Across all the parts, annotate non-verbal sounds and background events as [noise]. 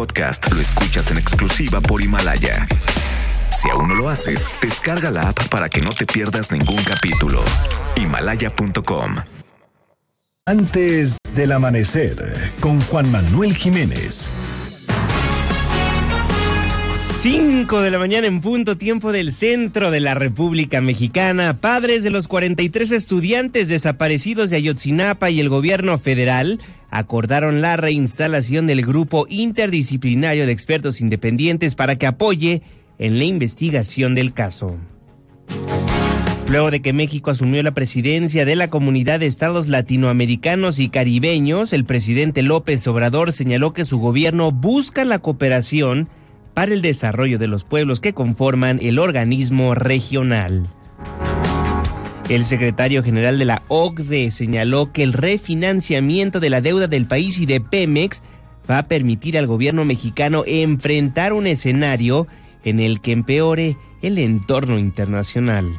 lo escuchas en exclusiva por Himalaya. Si aún no lo haces, descarga la app para que no te pierdas ningún capítulo. Himalaya.com. Antes del amanecer, con Juan Manuel Jiménez. 5 de la mañana en punto tiempo del centro de la República Mexicana. Padres de los 43 estudiantes desaparecidos de Ayotzinapa y el gobierno federal acordaron la reinstalación del grupo interdisciplinario de expertos independientes para que apoye en la investigación del caso. Luego de que México asumió la presidencia de la Comunidad de Estados Latinoamericanos y Caribeños, el presidente López Obrador señaló que su gobierno busca la cooperación para el desarrollo de los pueblos que conforman el organismo regional. El secretario general de la OCDE señaló que el refinanciamiento de la deuda del país y de Pemex va a permitir al gobierno mexicano enfrentar un escenario en el que empeore el entorno internacional.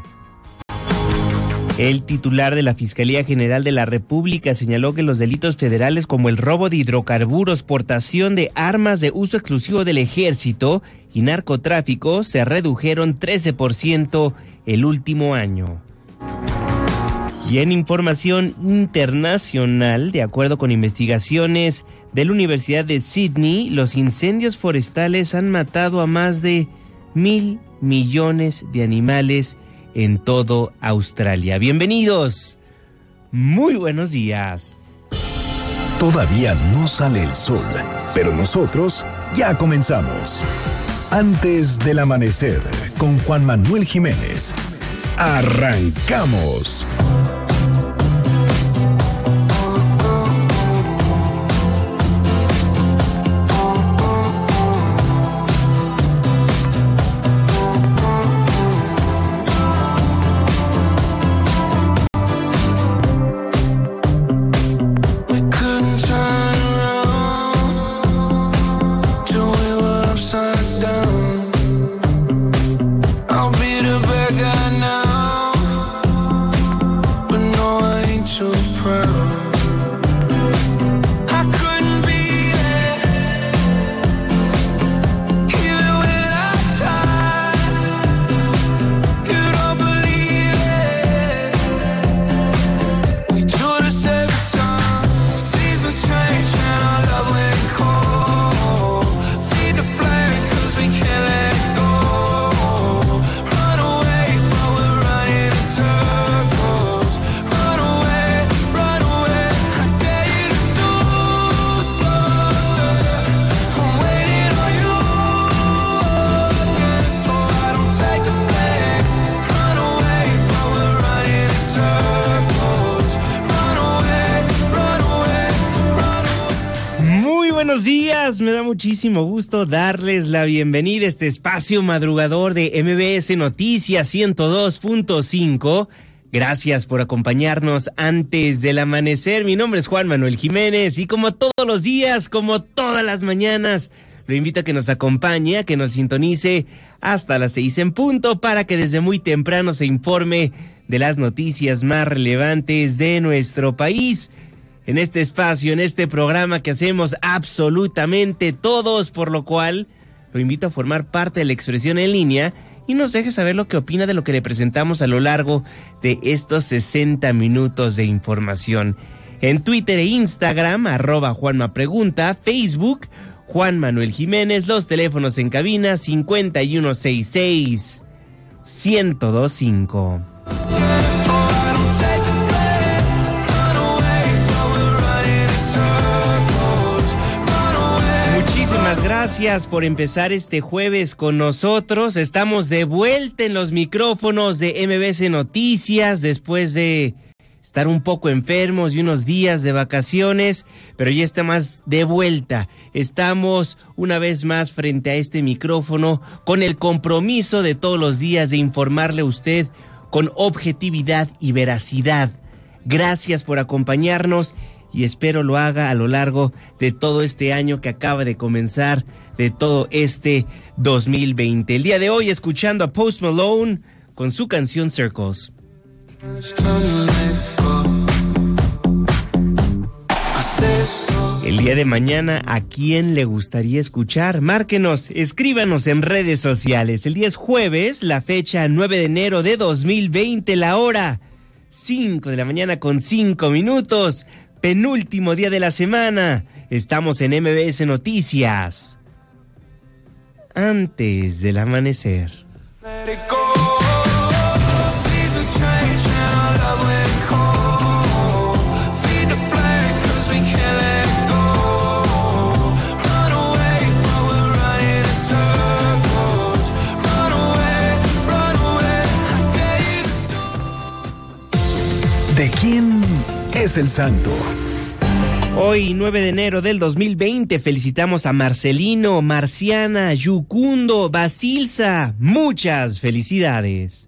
El titular de la Fiscalía General de la República señaló que los delitos federales como el robo de hidrocarburos, portación de armas de uso exclusivo del ejército y narcotráfico se redujeron 13% el último año. Y en información internacional, de acuerdo con investigaciones de la Universidad de Sydney, los incendios forestales han matado a más de mil millones de animales en todo Australia. Bienvenidos. Muy buenos días. Todavía no sale el sol, pero nosotros ya comenzamos. Antes del amanecer, con Juan Manuel Jiménez. Arrancamos. Muchísimo gusto darles la bienvenida a este espacio madrugador de MBS Noticias 102.5. Gracias por acompañarnos antes del amanecer. Mi nombre es Juan Manuel Jiménez y como todos los días, como todas las mañanas, lo invito a que nos acompañe, a que nos sintonice hasta las seis en punto para que desde muy temprano se informe de las noticias más relevantes de nuestro país en este espacio, en este programa que hacemos absolutamente todos, por lo cual lo invito a formar parte de la expresión en línea y nos deje saber lo que opina de lo que le presentamos a lo largo de estos 60 minutos de información. En Twitter e Instagram, arroba Juanma Pregunta, Facebook, Juan Manuel Jiménez, los teléfonos en cabina 5166 1025. Gracias por empezar este jueves con nosotros. Estamos de vuelta en los micrófonos de MBC Noticias después de estar un poco enfermos y unos días de vacaciones, pero ya estamos de vuelta. Estamos una vez más frente a este micrófono con el compromiso de todos los días de informarle a usted con objetividad y veracidad. Gracias por acompañarnos y espero lo haga a lo largo de todo este año que acaba de comenzar, de todo este 2020. El día de hoy escuchando a Post Malone con su canción Circles. El día de mañana, ¿a quién le gustaría escuchar? Márquenos, escríbanos en redes sociales. El día es jueves, la fecha 9 de enero de 2020, la hora 5 de la mañana con 5 minutos. Penúltimo día de la semana. Estamos en MBS Noticias. Antes del amanecer. ¿De quién es el santo? Hoy, 9 de enero del 2020, felicitamos a Marcelino, Marciana, Yucundo, Basilza. Muchas felicidades.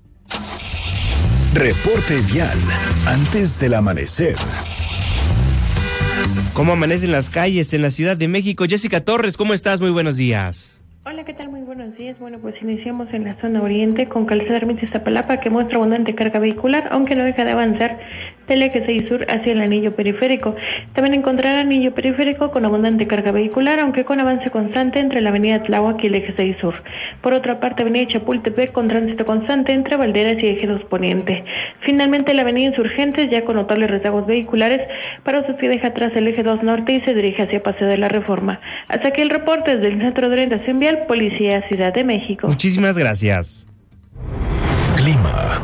Reporte vial antes del amanecer. ¿Cómo amanecen las calles en la Ciudad de México? Jessica Torres, ¿cómo estás? Muy buenos días. Hola, ¿qué tal? Muy buenos días. Bueno, pues iniciamos en la zona oriente con Calzada Ermita Iztapalapa que muestra abundante carga vehicular, aunque no deja de avanzar del eje 6 sur hacia el anillo periférico. También encontrará anillo periférico con abundante carga vehicular, aunque con avance constante entre la avenida Tláhuac y el eje 6 sur. Por otra parte, avenida Chapultepec con tránsito constante entre Valderas y eje 2 poniente. Finalmente, la avenida Insurgentes ya con notables rezagos vehiculares para usted que deja atrás el eje 2 norte y se dirige hacia Paseo de la Reforma. Hasta aquí el reporte desde el Centro de Orientación Vial Policía Ciudad de México. Muchísimas gracias. Clima.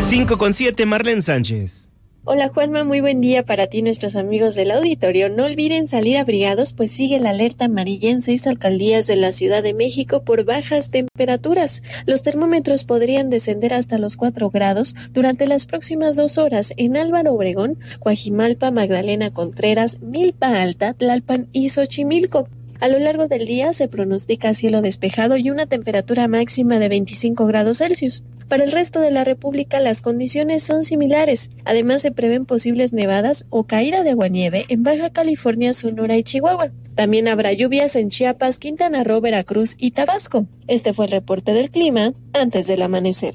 5 con 7, Marlene Sánchez. Hola Juanma, muy buen día para ti nuestros amigos del auditorio. No olviden salir abrigados pues sigue la alerta amarilla en seis alcaldías de la Ciudad de México por bajas temperaturas. Los termómetros podrían descender hasta los 4 grados durante las próximas dos horas en Álvaro Obregón, Coajimalpa, Magdalena Contreras, Milpa Alta, Tlalpan y Xochimilco. A lo largo del día se pronostica cielo despejado y una temperatura máxima de 25 grados Celsius. Para el resto de la República las condiciones son similares. Además se prevén posibles nevadas o caída de aguanieve en Baja California, Sonora y Chihuahua. También habrá lluvias en Chiapas, Quintana Roo, Veracruz y Tabasco. Este fue el reporte del clima antes del amanecer.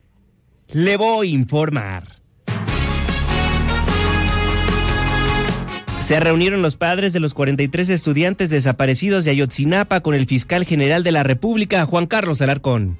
Le voy a informar. Se reunieron los padres de los 43 estudiantes desaparecidos de Ayotzinapa con el fiscal general de la República, Juan Carlos Alarcón.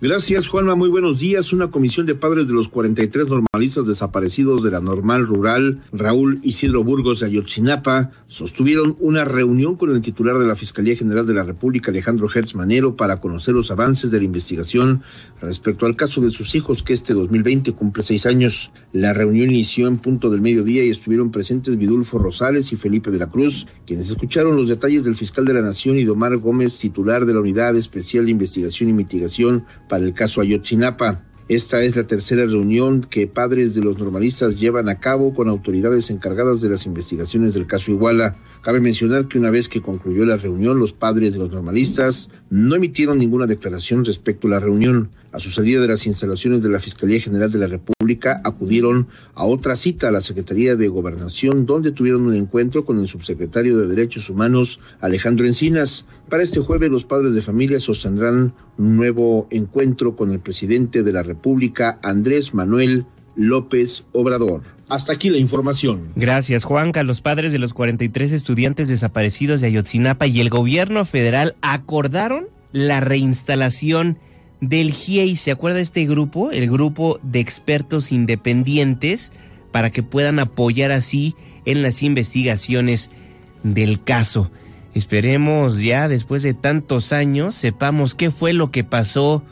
Gracias, Juanma. Muy buenos días. Una comisión de padres de los 43 normalistas desaparecidos de la normal rural, Raúl Isidro Burgos de Ayotzinapa, sostuvieron una reunión con el titular de la Fiscalía General de la República, Alejandro Hertz Manero, para conocer los avances de la investigación respecto al caso de sus hijos, que este 2020 cumple seis años. La reunión inició en punto del mediodía y estuvieron presentes Vidulfo Rosales y Felipe de la Cruz, quienes escucharon los detalles del fiscal de la Nación y Domar Gómez, titular de la Unidad Especial de Investigación y Mitigación para el caso Ayotzinapa. Esta es la tercera reunión que padres de los normalistas llevan a cabo con autoridades encargadas de las investigaciones del caso Iguala. Cabe mencionar que una vez que concluyó la reunión, los padres de los normalistas no emitieron ninguna declaración respecto a la reunión. A su salida de las instalaciones de la Fiscalía General de la República, acudieron a otra cita a la Secretaría de Gobernación, donde tuvieron un encuentro con el subsecretario de Derechos Humanos, Alejandro Encinas. Para este jueves, los padres de familia sostendrán un nuevo encuentro con el presidente de la República, Andrés Manuel López Obrador. Hasta aquí la información. Gracias, Juanca. Los padres de los 43 estudiantes desaparecidos de Ayotzinapa y el gobierno federal acordaron la reinstalación del GIEI. ¿Se acuerda este grupo? El grupo de expertos independientes para que puedan apoyar así en las investigaciones del caso. Esperemos ya después de tantos años sepamos qué fue lo que pasó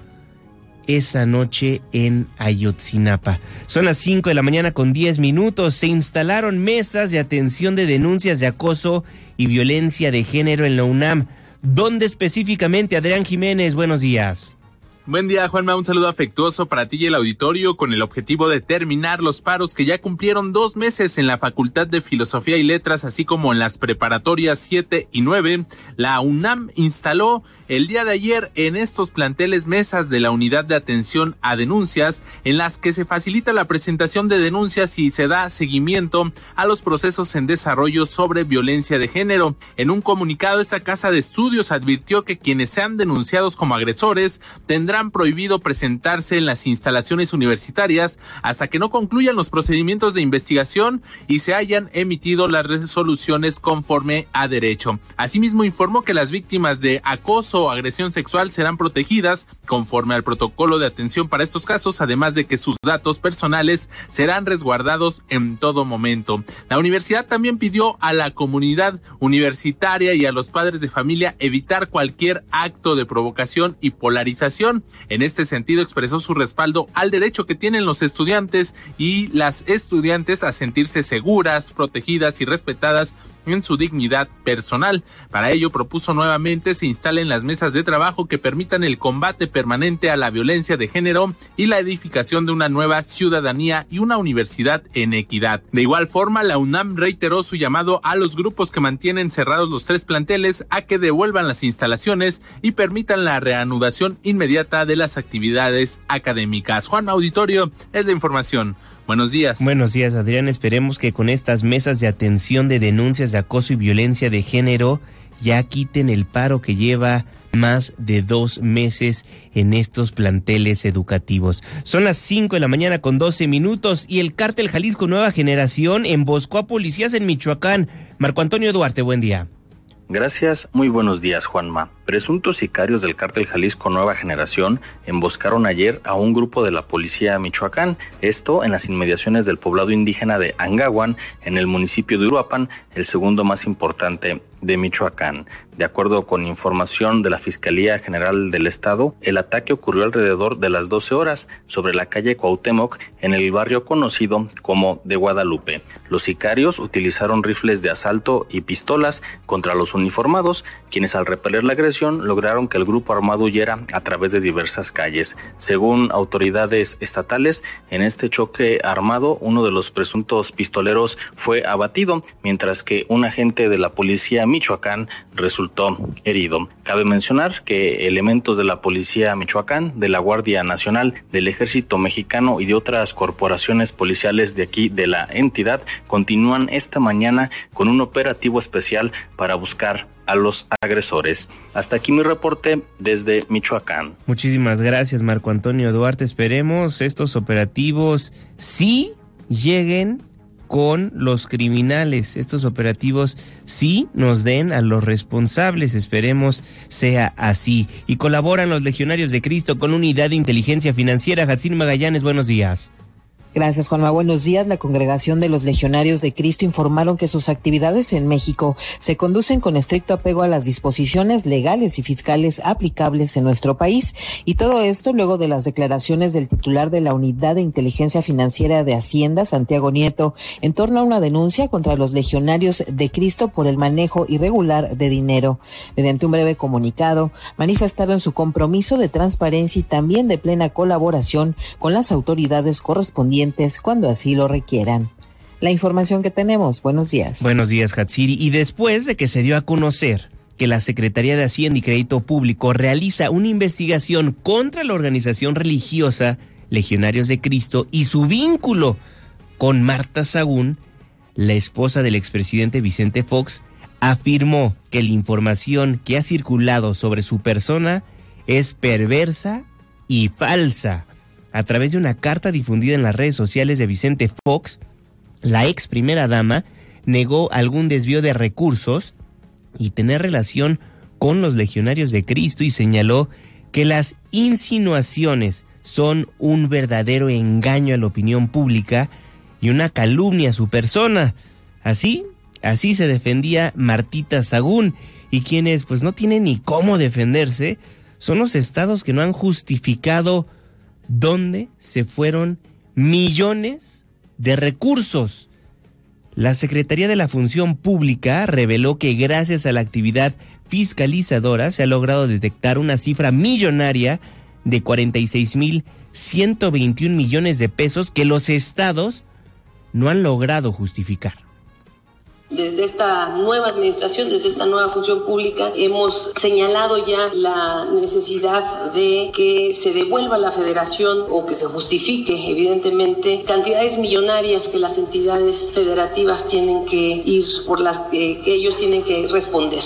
esa noche en Ayotzinapa. Son las 5 de la mañana con 10 minutos. Se instalaron mesas de atención de denuncias de acoso y violencia de género en la UNAM. ¿Dónde específicamente, Adrián Jiménez? Buenos días. Buen día, Juanma. Un saludo afectuoso para ti y el auditorio con el objetivo de terminar los paros que ya cumplieron dos meses en la Facultad de Filosofía y Letras, así como en las preparatorias 7 y 9. La UNAM instaló el día de ayer en estos planteles mesas de la Unidad de Atención a Denuncias, en las que se facilita la presentación de denuncias y se da seguimiento a los procesos en desarrollo sobre violencia de género. En un comunicado, esta casa de estudios advirtió que quienes sean denunciados como agresores tendrán tendrán prohibido presentarse en las instalaciones universitarias hasta que no concluyan los procedimientos de investigación y se hayan emitido las resoluciones conforme a derecho. Asimismo, informó que las víctimas de acoso o agresión sexual serán protegidas conforme al protocolo de atención para estos casos, además de que sus datos personales serán resguardados en todo momento. La universidad también pidió a la comunidad universitaria y a los padres de familia evitar cualquier acto de provocación y polarización en este sentido, expresó su respaldo al derecho que tienen los estudiantes y las estudiantes a sentirse seguras, protegidas y respetadas en su dignidad personal. Para ello propuso nuevamente se instalen las mesas de trabajo que permitan el combate permanente a la violencia de género y la edificación de una nueva ciudadanía y una universidad en equidad. De igual forma, la UNAM reiteró su llamado a los grupos que mantienen cerrados los tres planteles a que devuelvan las instalaciones y permitan la reanudación inmediata de las actividades académicas. Juan Auditorio es la información. Buenos días. Buenos días, Adrián. Esperemos que con estas mesas de atención de denuncias de acoso y violencia de género ya quiten el paro que lleva más de dos meses en estos planteles educativos. Son las 5 de la mañana con 12 minutos y el cártel Jalisco Nueva Generación emboscó a policías en Michoacán. Marco Antonio Duarte, buen día. Gracias, muy buenos días Juanma. Presuntos sicarios del cártel Jalisco Nueva Generación emboscaron ayer a un grupo de la policía Michoacán, esto en las inmediaciones del poblado indígena de Angawan, en el municipio de Uruapan, el segundo más importante de Michoacán. De acuerdo con información de la Fiscalía General del Estado, el ataque ocurrió alrededor de las 12 horas sobre la calle Cuauhtémoc en el barrio conocido como de Guadalupe. Los sicarios utilizaron rifles de asalto y pistolas contra los uniformados, quienes al repeler la agresión lograron que el grupo armado huyera a través de diversas calles. Según autoridades estatales, en este choque armado, uno de los presuntos pistoleros fue abatido, mientras que un agente de la policía Michoacán resultó herido. Cabe mencionar que elementos de la policía Michoacán, de la Guardia Nacional, del Ejército Mexicano y de otras corporaciones policiales de aquí de la entidad continúan esta mañana con un operativo especial para buscar a los agresores. Hasta aquí mi reporte desde Michoacán. Muchísimas gracias, Marco Antonio Duarte. Esperemos estos operativos sí lleguen con los criminales. Estos operativos sí nos den a los responsables. Esperemos sea así. Y colaboran los legionarios de Cristo con unidad de inteligencia financiera. Jacín Magallanes, buenos días. Gracias, Juanma. Buenos días. La Congregación de los Legionarios de Cristo informaron que sus actividades en México se conducen con estricto apego a las disposiciones legales y fiscales aplicables en nuestro país. Y todo esto luego de las declaraciones del titular de la Unidad de Inteligencia Financiera de Hacienda, Santiago Nieto, en torno a una denuncia contra los Legionarios de Cristo por el manejo irregular de dinero. Mediante un breve comunicado, manifestaron su compromiso de transparencia y también de plena colaboración con las autoridades correspondientes cuando así lo requieran. La información que tenemos. Buenos días. Buenos días, Hatsiri. Y después de que se dio a conocer que la Secretaría de Hacienda y Crédito Público realiza una investigación contra la organización religiosa Legionarios de Cristo y su vínculo con Marta Sagún, la esposa del expresidente Vicente Fox, afirmó que la información que ha circulado sobre su persona es perversa y falsa a través de una carta difundida en las redes sociales de Vicente Fox, la ex primera dama negó algún desvío de recursos y tener relación con los legionarios de Cristo y señaló que las insinuaciones son un verdadero engaño a la opinión pública y una calumnia a su persona. Así, así se defendía Martita Sagún y quienes pues no tienen ni cómo defenderse son los estados que no han justificado dónde se fueron millones de recursos. La Secretaría de la Función Pública reveló que gracias a la actividad fiscalizadora se ha logrado detectar una cifra millonaria de 46 mil 121 millones de pesos que los estados no han logrado justificar. Desde esta nueva administración, desde esta nueva función pública, hemos señalado ya la necesidad de que se devuelva la federación o que se justifique, evidentemente, cantidades millonarias que las entidades federativas tienen que ir, por las que, que ellos tienen que responder.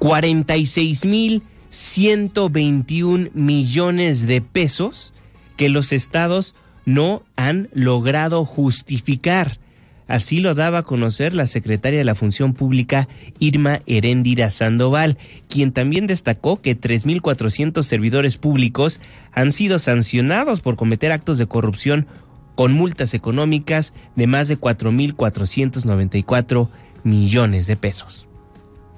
46 mil 121 millones de pesos que los estados no han logrado justificar. Así lo daba a conocer la secretaria de la Función Pública, Irma Heréndira Sandoval, quien también destacó que 3.400 servidores públicos han sido sancionados por cometer actos de corrupción con multas económicas de más de 4.494 millones de pesos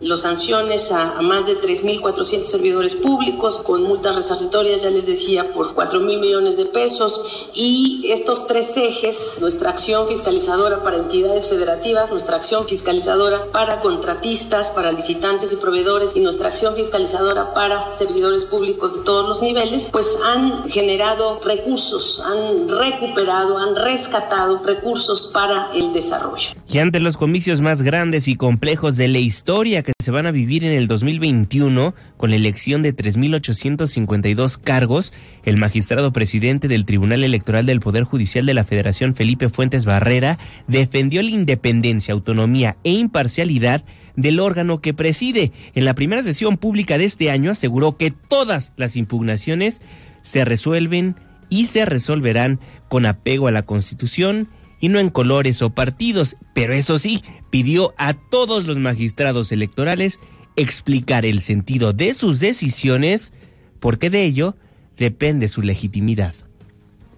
los sanciones a, más de 3.400 servidores públicos con multas resarcitorias, ya les decía, por 4 mil millones de pesos. Y estos tres ejes, nuestra acción fiscalizadora para entidades federativas, nuestra acción fiscalizadora para contratistas, para licitantes y proveedores y nuestra acción fiscalizadora para servidores públicos de todos los niveles, pues han generado recursos, han recuperado, han rescatado recursos para el desarrollo. Y ante los comicios más grandes y complejos de la historia que se van a vivir en el 2021 con la elección de 3.852 cargos, el magistrado presidente del Tribunal Electoral del Poder Judicial de la Federación, Felipe Fuentes Barrera, defendió la independencia, autonomía e imparcialidad del órgano que preside. En la primera sesión pública de este año aseguró que todas las impugnaciones se resuelven y se resolverán con apego a la Constitución y no en colores o partidos, pero eso sí, pidió a todos los magistrados electorales explicar el sentido de sus decisiones, porque de ello depende su legitimidad.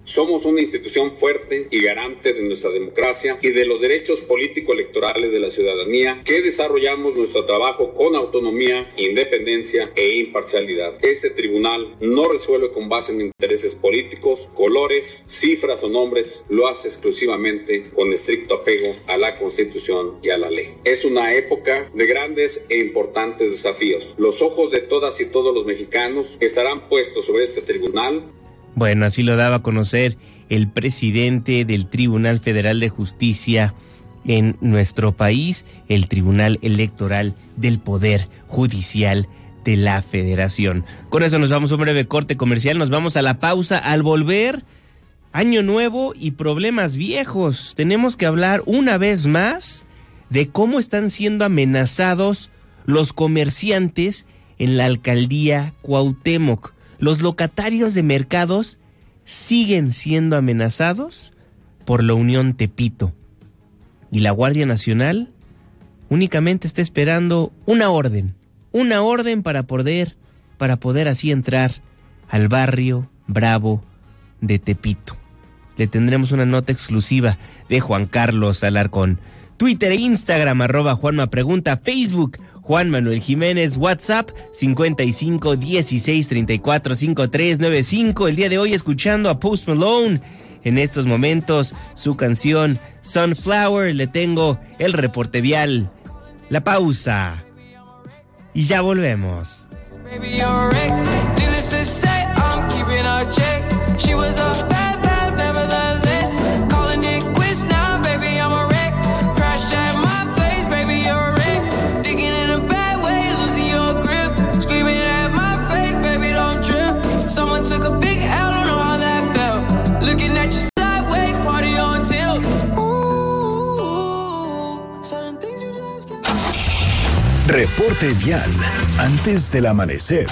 Somos una institución fuerte y garante de nuestra democracia y de los derechos político-electorales de la ciudadanía que desarrollamos nuestro trabajo con autonomía, independencia e imparcialidad. Este tribunal no resuelve con base en intereses políticos, colores, cifras o nombres, lo hace exclusivamente con estricto apego a la Constitución y a la ley. Es una época de grandes e importantes desafíos. Los ojos de todas y todos los mexicanos estarán puestos sobre este tribunal bueno, así lo daba a conocer el presidente del Tribunal Federal de Justicia en nuestro país, el Tribunal Electoral del Poder Judicial de la Federación. Con eso nos vamos a un breve corte comercial, nos vamos a la pausa al volver. Año nuevo y problemas viejos. Tenemos que hablar una vez más de cómo están siendo amenazados los comerciantes en la alcaldía Cuauhtémoc los locatarios de mercados siguen siendo amenazados por la Unión Tepito. Y la Guardia Nacional únicamente está esperando una orden, una orden para poder, para poder así entrar al barrio bravo de Tepito. Le tendremos una nota exclusiva de Juan Carlos Alarcón. Twitter e Instagram, arroba Juanma Pregunta, Facebook, Juan Manuel Jiménez, WhatsApp 55 16 34 53 95. El día de hoy escuchando a Post Malone. En estos momentos, su canción Sunflower. Le tengo el reporte vial, la pausa. Y ya volvemos. Reporte vial antes del amanecer.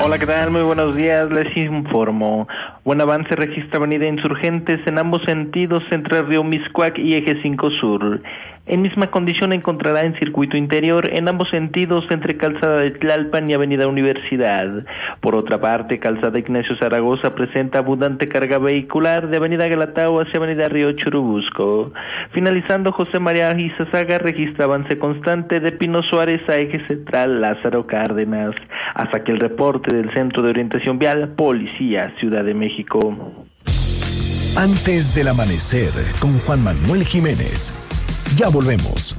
Hola, ¿qué tal? Muy buenos días. Les informo. Buen avance registra Avenida Insurgentes en ambos sentidos entre Río Miscuac y Eje 5 Sur. En misma condición encontrará en circuito interior en ambos sentidos entre Calzada de Tlalpan y Avenida Universidad. Por otra parte, Calzada Ignacio Zaragoza presenta abundante carga vehicular de Avenida Galatao hacia Avenida Río Churubusco. Finalizando, José María Gizazaga registra avance constante de Pino Suárez a Eje Central Lázaro Cárdenas. Hasta que el reporte del Centro de Orientación Vial, Policía, Ciudad de México. Antes del amanecer, con Juan Manuel Jiménez. Ya volvemos.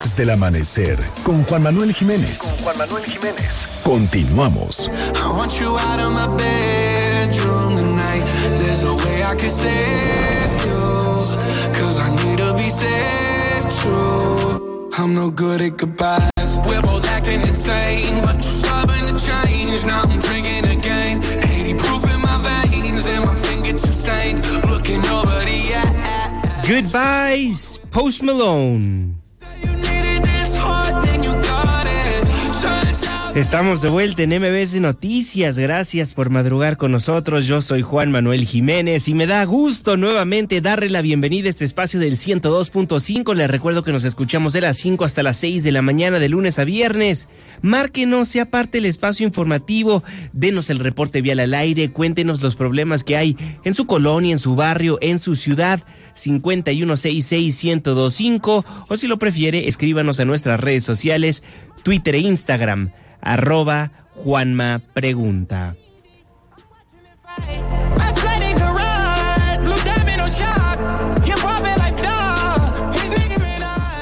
Desde el amanecer con Juan Manuel Jiménez. Con Juan Manuel Jiménez. Continuamos. I want you out of my bedroom tonight. There's a way I can save you. Cause I need to be saved true. I'm no good at goodbyes. We're both acting insane, but you're stubborn to change. Now I'm drinking again. 80 proof in my veins, and my fingertips stained. Looking over. Goodbyes, Post Malone. Estamos de vuelta en MBS Noticias. Gracias por madrugar con nosotros. Yo soy Juan Manuel Jiménez y me da gusto nuevamente darle la bienvenida a este espacio del 102.5. Les recuerdo que nos escuchamos de las 5 hasta las 6 de la mañana de lunes a viernes. Márquenos, sea parte del espacio informativo, denos el reporte vial al aire, cuéntenos los problemas que hay en su colonia, en su barrio, en su ciudad. 5166125 o si lo prefiere, escríbanos a nuestras redes sociales, Twitter e Instagram arroba Juanma Pregunta.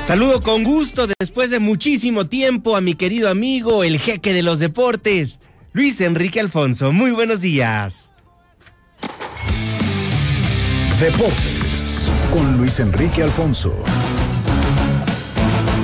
Saludo con gusto después de muchísimo tiempo a mi querido amigo, el jeque de los deportes, Luis Enrique Alfonso. Muy buenos días. Deportes con Luis Enrique Alfonso.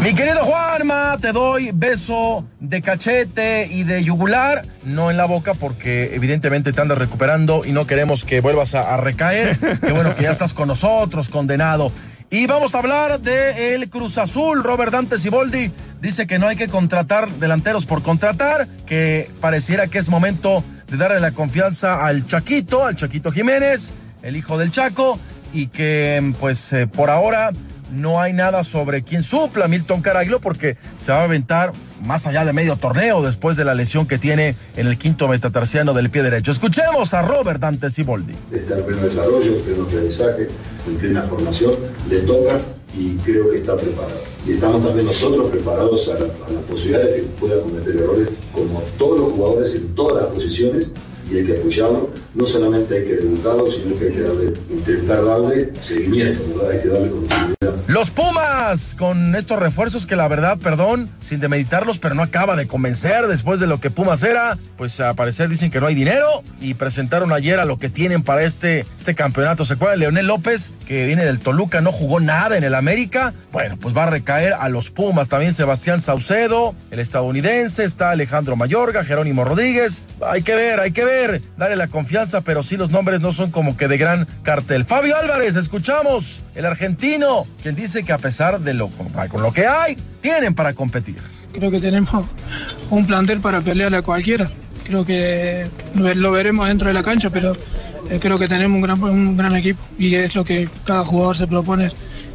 Mi querido Juanma, te doy beso de cachete y de yugular, no en la boca porque evidentemente te andas recuperando y no queremos que vuelvas a, recaer. Qué bueno que ya estás con nosotros, condenado. Y vamos a hablar de el Cruz Azul. Robert Dante Siboldi dice que no hay que contratar delanteros por contratar, que pareciera que es momento de darle la confianza al Chaquito, al Chaquito Jiménez, el hijo del Chaco, y que pues eh, por ahora no hay nada sobre quién supla Milton Caraglio porque se va a aventar más allá de medio torneo después de la lesión que tiene en el quinto metatarsiano del pie derecho. Escuchemos a Robert Dante Siboldi. Está en pleno desarrollo, en pleno aprendizaje, en plena formación, le toca y creo que está preparado. Y estamos también nosotros preparados a a la posibilidad de que pueda cometer errores como todos los jugadores en todas las posiciones y hay que apoyarlo. No solamente hay que educarlo, sino que hay que intentar darle seguimiento, ¿verdad? Hay que darle continuidad. Los Pumas con estos refuerzos que la verdad, perdón, sin demeditarlos, pero no acaba de convencer después de lo que Pumas era. Pues a parecer dicen que no hay dinero y presentaron ayer a lo que tienen para este, este campeonato. ¿Se acuerdan? Leonel López, que viene del Toluca, no jugó nada en el América. Bueno, pues va a recaer a los Pumas. También Sebastián Saucedo, el estadounidense, está Alejandro Mayorga, Jerónimo Rodríguez. Hay que ver, hay que ver, darle la confianza, pero sí los nombres no son como que de gran cartel. Fabio Álvarez, escuchamos, el argentino, quien dice que a pesar de lo con lo que hay, tienen para competir. Creo que tenemos un plantel para pelear a cualquiera. Creo que lo, lo veremos dentro de la cancha, pero eh, creo que tenemos un gran, un gran equipo y es lo que cada jugador se propone.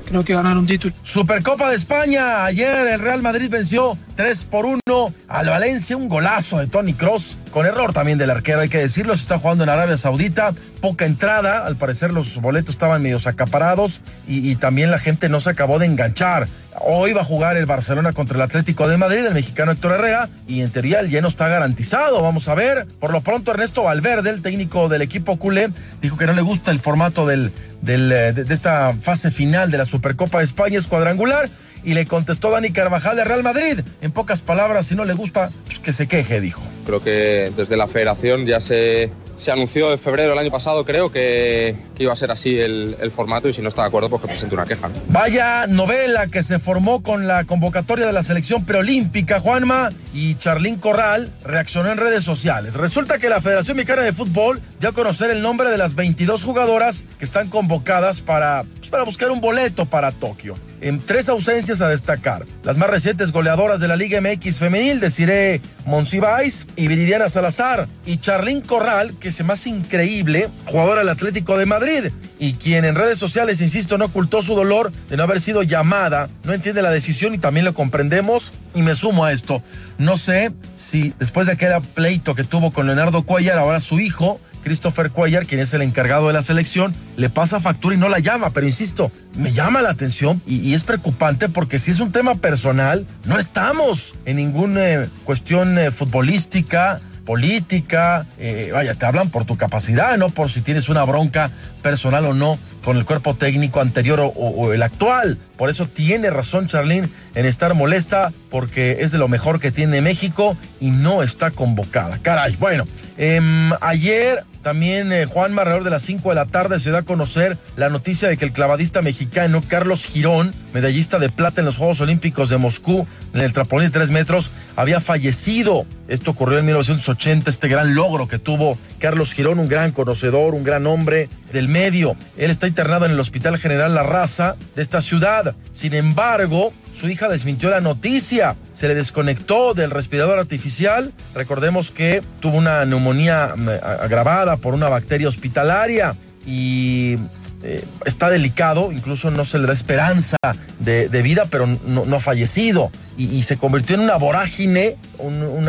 Creo que ganar un título. Supercopa de España. Ayer el Real Madrid venció 3 por 1 al Valencia. Un golazo de Tony Cross. Con error también del arquero, hay que decirlo. Se está jugando en Arabia Saudita. Poca entrada. Al parecer los boletos estaban medio acaparados. Y, y también la gente no se acabó de enganchar. Hoy va a jugar el Barcelona contra el Atlético de Madrid, el mexicano Héctor Herrera, y en teoría el lleno está garantizado. Vamos a ver. Por lo pronto, Ernesto Valverde, el técnico del equipo culé, dijo que no le gusta el formato de, de esta fase final de la Supercopa de España, es cuadrangular. Y le contestó Dani Carvajal de Real Madrid. En pocas palabras, si no le gusta, pues que se queje, dijo. Creo que desde la federación ya se, se anunció en febrero del año pasado, creo, que, iba a ser así el, el, formato y si no está de acuerdo, pues que presente una queja. Vaya novela que se formó con la convocatoria de la selección preolímpica, Juanma, y Charlín Corral reaccionó en redes sociales. Resulta que la Federación Mexicana de Fútbol dio a conocer el nombre de las 22 jugadoras que están convocadas para, pues, para buscar un boleto para Tokio. En tres ausencias a destacar. Las más recientes goleadoras de la Liga MX femenil, Desiree Monsiváis y Viridiana Salazar. Y Charlín Corral, que se hace increíble, jugadora del Atlético de Madrid. Y quien en redes sociales, insisto, no ocultó su dolor de no haber sido llamada. No entiende la decisión y también lo comprendemos. Y me sumo a esto. No sé si después de aquel pleito que tuvo con Leonardo Cuellar, ahora su hijo, Christopher Cuellar, quien es el encargado de la selección, le pasa factura y no la llama. Pero insisto, me llama la atención y, es preocupante porque si es un tema personal, no estamos en ninguna eh, cuestión eh, futbolística política, eh, vaya, te hablan por tu capacidad, no por si tienes una bronca personal o no con el cuerpo técnico anterior o, el actual. Por eso tiene razón Charlene en estar molesta porque es de lo mejor que tiene México y no está convocada. Caray, bueno, em, ayer también eh, Juan alrededor de las 5 de la tarde se da a conocer la noticia de que el clavadista mexicano Carlos Girón, medallista de plata en los Juegos Olímpicos de Moscú en el trampolín de 3 metros, había fallecido. Esto ocurrió en 1980, este gran logro que tuvo Carlos Girón, un gran conocedor, un gran hombre del medio. Él está internado en el Hospital General La Raza de esta ciudad. Sin embargo, su hija desmintió la noticia. Se le desconectó del respirador artificial. Recordemos que tuvo una neumonía mm, agravada por una bacteria hospitalaria y eh, está delicado, incluso no se le da esperanza de, vida, pero no, ha fallecido. Y, se convirtió en una vorágine, un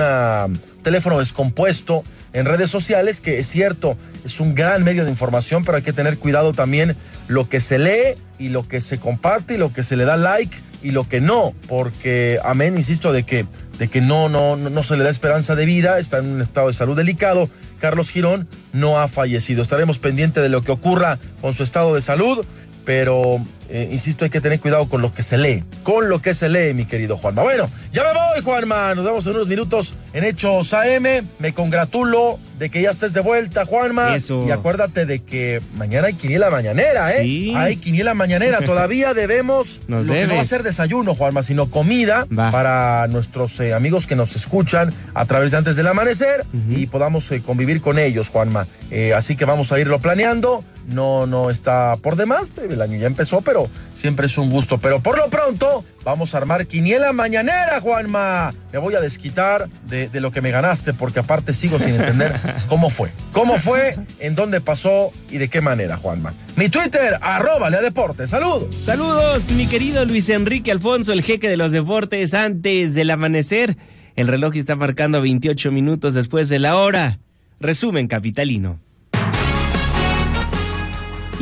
teléfono descompuesto en redes sociales, que es cierto, es un gran medio de información, pero hay que tener cuidado también lo que se lee y lo que se comparte y lo que se le da like y lo que no, porque amén, insisto, de que, de que no, no, no se le da esperanza de vida, está en un estado de salud delicado. Carlos Girón no ha fallecido. Estaremos pendientes de lo que ocurra con su estado de salud, pero eh, insisto, hay que tener cuidado con lo que se lee. Con lo que se lee, mi querido Juanma. Bueno, ya me voy, Juanma. Nos vemos en unos minutos en Hechos AM. Me congratulo de que ya estés de vuelta, Juanma. Y acuérdate de que mañana hay quiniela mañanera, ¿eh? Sí. Hay quiniela mañanera. [laughs] Todavía debemos lo que no va a ser desayuno, Juanma, sino comida para nuestros eh, amigos que nos escuchan a través de antes del amanecer y podamos eh, convivir con ellos, Juanma. así que vamos a irlo planeando. No, no está por demás. El año ya empezó, pero siempre es un gusto. Pero por lo pronto, vamos a armar quiniela mañanera, Juanma. Me voy a desquitar de, lo que me ganaste, porque aparte sigo sin entender [laughs] cómo fue. ¿Cómo fue? ¿En dónde pasó? ¿Y de qué manera, Juanma? Mi Twitter, arroba Lea Deportes. Saludos. Saludos, mi querido Luis Enrique Alfonso, el jeque de los deportes, antes del amanecer. El reloj está marcando 28 minutos después de la hora. Resumen capitalino.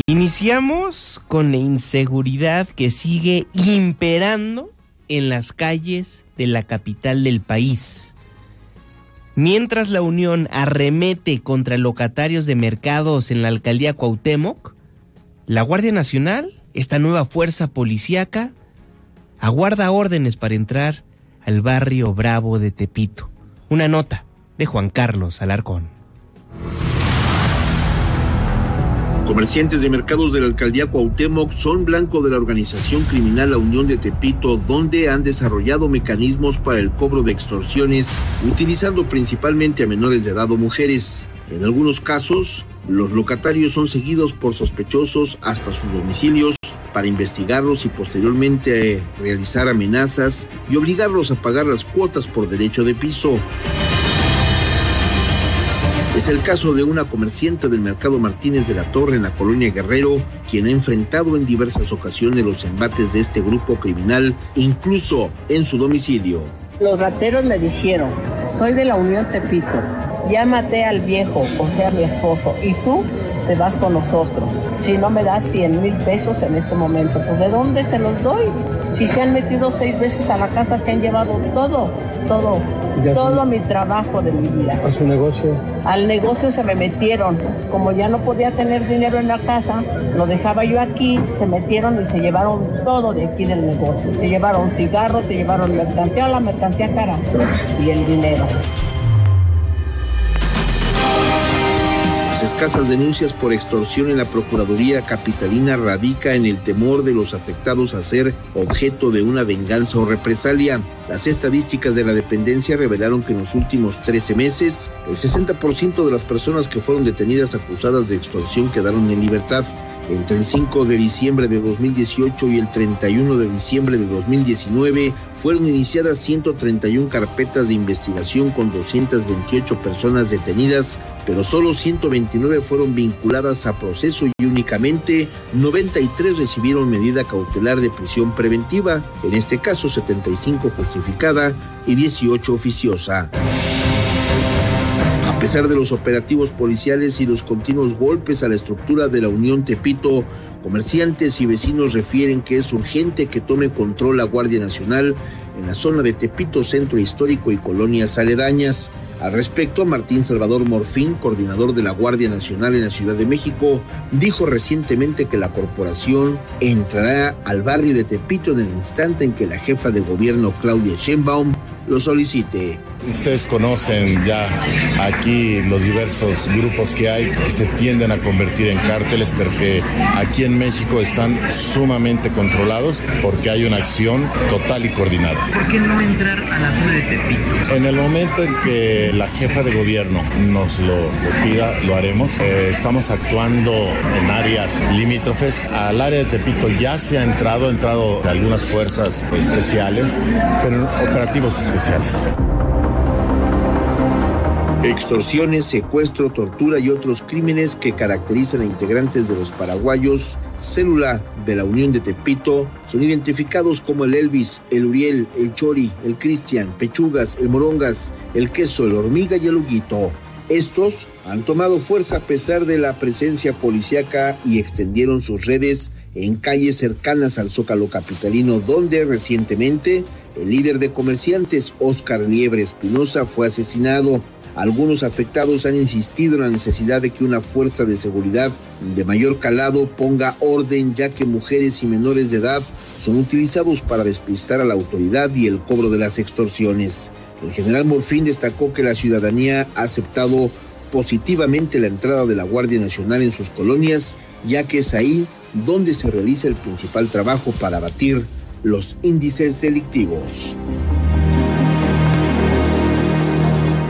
Iniciamos con la inseguridad que sigue imperando en las calles de la capital del país. Mientras la Unión arremete contra locatarios de mercados en la alcaldía Cuauhtémoc, la Guardia Nacional, esta nueva fuerza policíaca, aguarda órdenes para entrar al barrio Bravo de Tepito. Una nota de Juan Carlos Alarcón. Comerciantes de mercados de la alcaldía Cuauhtémoc son blanco de la organización criminal La Unión de Tepito, donde han desarrollado mecanismos para el cobro de extorsiones, utilizando principalmente a menores de edad o mujeres. En algunos casos, los locatarios son seguidos por sospechosos hasta sus domicilios para investigarlos y posteriormente realizar amenazas y obligarlos a pagar las cuotas por derecho de piso. Es el caso de una comerciante del mercado Martínez de la Torre en la colonia Guerrero, quien ha enfrentado en diversas ocasiones los embates de este grupo criminal, incluso en su domicilio. Los rateros me dijeron, soy de la Unión Tepito, ya maté al viejo, o sea, mi esposo, y tú te vas con nosotros. Si no me das 100 mil pesos en este momento, pues ¿de dónde se los doy? Si se han metido seis veces a la casa, se han llevado todo, todo, todo mi trabajo de mi vida. ¿A su negocio? Al negocio se me metieron. Como ya no podía tener dinero en la casa, lo dejaba yo aquí, se metieron y se llevaron todo de aquí del negocio. Se llevaron cigarros, se llevaron mercancía, la mercancía cara y el dinero. Las escasas denuncias por extorsión en la Procuraduría Capitalina radica en el temor de los afectados a ser objeto de una venganza o represalia. Las estadísticas de la dependencia revelaron que en los últimos 13 meses, el 60% de las personas que fueron detenidas acusadas de extorsión quedaron en libertad. Entre el 5 de diciembre de 2018 y el 31 de diciembre de 2019 fueron iniciadas 131 carpetas de investigación con 228 personas detenidas, pero solo 129 fueron vinculadas a proceso y únicamente 93 recibieron medida cautelar de prisión preventiva, en este caso 75 justificada y 18 oficiosa. Pesar de los operativos policiales y los continuos golpes a la estructura de la Unión Tepito, comerciantes y vecinos refieren que es urgente que tome control la Guardia Nacional en la zona de Tepito, centro histórico y colonias aledañas. Al respecto, Martín Salvador Morfín, coordinador de la Guardia Nacional en la Ciudad de México, dijo recientemente que la corporación entrará al barrio de Tepito en el instante en que la jefa de gobierno Claudia Sheinbaum lo solicite. Ustedes conocen ya aquí los diversos grupos que hay que se tienden a convertir en cárteles porque aquí en México están sumamente controlados porque hay una acción total y coordinada. ¿Por qué no entrar a la zona de Tepito? En el momento en que la jefa de gobierno nos lo, lo pida, lo haremos. Eh, estamos actuando en áreas limítrofes. Al área de Tepito ya se ha entrado, ha entrado algunas fuerzas especiales, pero operativos especiales. Extorsiones, secuestro, tortura y otros crímenes que caracterizan a integrantes de los paraguayos célula de la Unión de Tepito son identificados como el Elvis, el Uriel, el Chori, el Cristian, Pechugas, el Morongas, el Queso, el Hormiga y el Huguito. Estos han tomado fuerza a pesar de la presencia policíaca y extendieron sus redes en calles cercanas al Zócalo Capitalino, donde recientemente el líder de comerciantes, Oscar Liebre Espinosa, fue asesinado. Algunos afectados han insistido en la necesidad de que una fuerza de seguridad de mayor calado ponga orden, ya que mujeres y menores de edad son utilizados para despistar a la autoridad y el cobro de las extorsiones. El general Morfín destacó que la ciudadanía ha aceptado positivamente la entrada de la Guardia Nacional en sus colonias, ya que es ahí donde se realiza el principal trabajo para abatir los índices delictivos.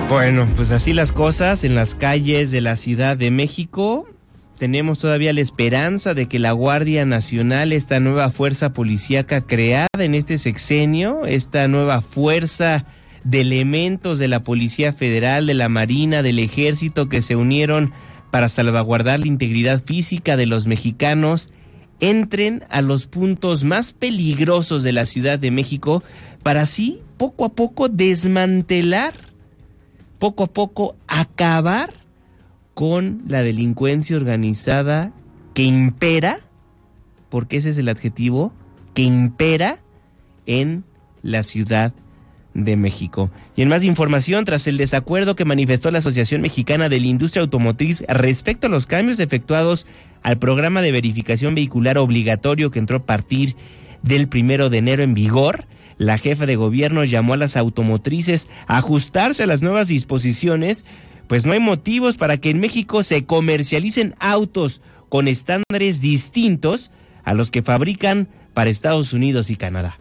Bueno, pues así las cosas en las calles de la Ciudad de México. Tenemos todavía la esperanza de que la Guardia Nacional, esta nueva fuerza policíaca creada en este sexenio, esta nueva fuerza de elementos de la Policía Federal, de la Marina, del Ejército que se unieron para salvaguardar la integridad física de los mexicanos, entren a los puntos más peligrosos de la Ciudad de México para así poco a poco desmantelar poco a poco acabar con la delincuencia organizada que impera, porque ese es el adjetivo, que impera en la Ciudad de México. Y en más información, tras el desacuerdo que manifestó la Asociación Mexicana de la Industria Automotriz respecto a los cambios efectuados al programa de verificación vehicular obligatorio que entró a partir del primero de enero en vigor, la jefa de gobierno llamó a las automotrices a ajustarse a las nuevas disposiciones, pues no hay motivos para que en México se comercialicen autos con estándares distintos a los que fabrican para Estados Unidos y Canadá.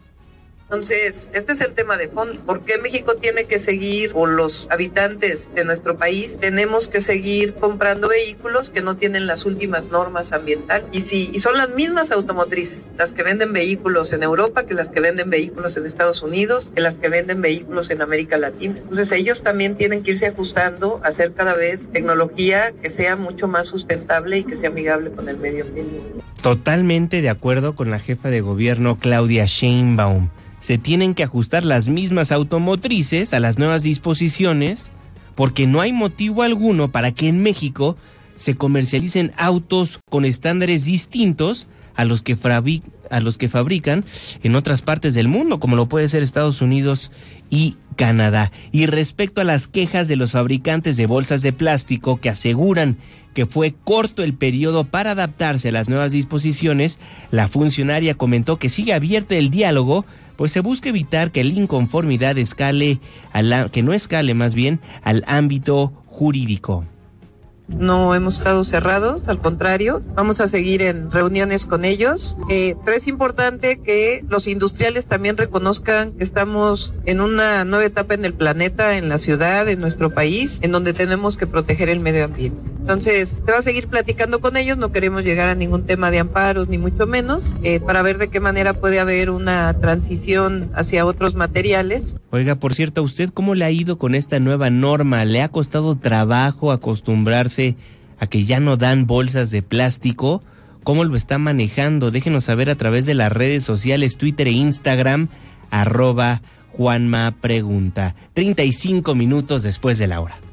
Entonces, este es el tema de fondo. ¿Por qué México tiene que seguir, o los habitantes de nuestro país, tenemos que seguir comprando vehículos que no tienen las últimas normas ambientales? Y si y son las mismas automotrices las que venden vehículos en Europa que las que venden vehículos en Estados Unidos, que las que venden vehículos en América Latina. Entonces, ellos también tienen que irse ajustando a hacer cada vez tecnología que sea mucho más sustentable y que sea amigable con el medio ambiente. Totalmente de acuerdo con la jefa de gobierno Claudia Sheinbaum se tienen que ajustar las mismas automotrices a las nuevas disposiciones porque no hay motivo alguno para que en México se comercialicen autos con estándares distintos a los que, a los que fabrican en otras partes del mundo, como lo puede ser Estados Unidos y Canadá. Y respecto a las quejas de los fabricantes de bolsas de plástico que aseguran que fue corto el periodo para adaptarse a las nuevas disposiciones, la funcionaria comentó que sigue abierto el diálogo pues se busca evitar que la inconformidad escale, a la, que no escale más bien al ámbito jurídico. No hemos estado cerrados, al contrario, vamos a seguir en reuniones con ellos, eh, pero es importante que los industriales también reconozcan que estamos en una nueva etapa en el planeta, en la ciudad, en nuestro país, en donde tenemos que proteger el medio ambiente. Entonces, se va a seguir platicando con ellos, no queremos llegar a ningún tema de amparos, ni mucho menos, eh, para ver de qué manera puede haber una transición hacia otros materiales. Oiga, por cierto, ¿a usted cómo le ha ido con esta nueva norma? ¿Le ha costado trabajo acostumbrarse? a que ya no dan bolsas de plástico? ¿Cómo lo está manejando? Déjenos saber a través de las redes sociales, Twitter e Instagram, arroba Juanma Pregunta. 35 minutos después de la hora.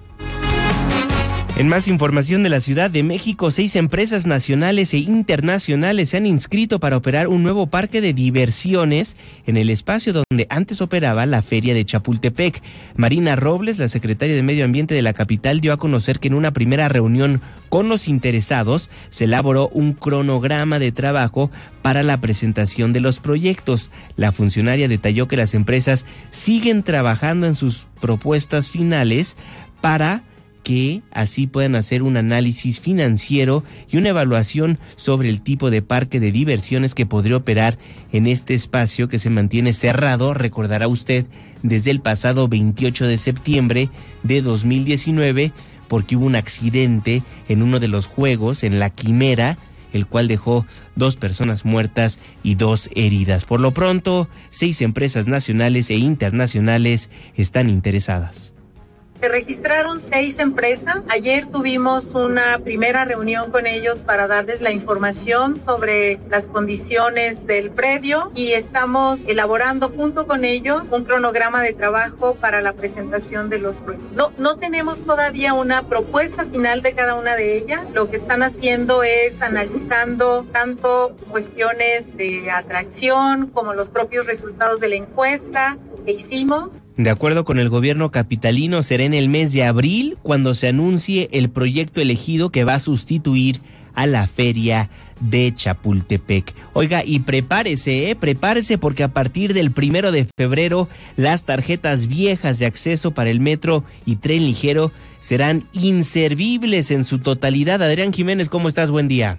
En más información de la Ciudad de México, seis empresas nacionales e internacionales se han inscrito para operar un nuevo parque de diversiones en el espacio donde antes operaba la Feria de Chapultepec. Marina Robles, la secretaria de Medio Ambiente de la capital, dio a conocer que en una primera reunión con los interesados se elaboró un cronograma de trabajo para la presentación de los proyectos. La funcionaria detalló que las empresas siguen trabajando en sus propuestas finales para que así puedan hacer un análisis financiero y una evaluación sobre el tipo de parque de diversiones que podría operar en este espacio que se mantiene cerrado, recordará usted, desde el pasado 28 de septiembre de 2019, porque hubo un accidente en uno de los juegos, en la Quimera, el cual dejó dos personas muertas y dos heridas. Por lo pronto, seis empresas nacionales e internacionales están interesadas. Se registraron seis empresas. Ayer tuvimos una primera reunión con ellos para darles la información sobre las condiciones del predio y estamos elaborando junto con ellos un cronograma de trabajo para la presentación de los proyectos. No, no tenemos todavía una propuesta final de cada una de ellas. Lo que están haciendo es analizando tanto cuestiones de atracción como los propios resultados de la encuesta hicimos de acuerdo con el gobierno capitalino, será en el mes de abril cuando se anuncie el proyecto elegido que va a sustituir a la feria de Chapultepec. Oiga, y prepárese, ¿eh? prepárese porque a partir del primero de febrero las tarjetas viejas de acceso para el metro y tren ligero serán inservibles en su totalidad. Adrián Jiménez, ¿cómo estás? Buen día.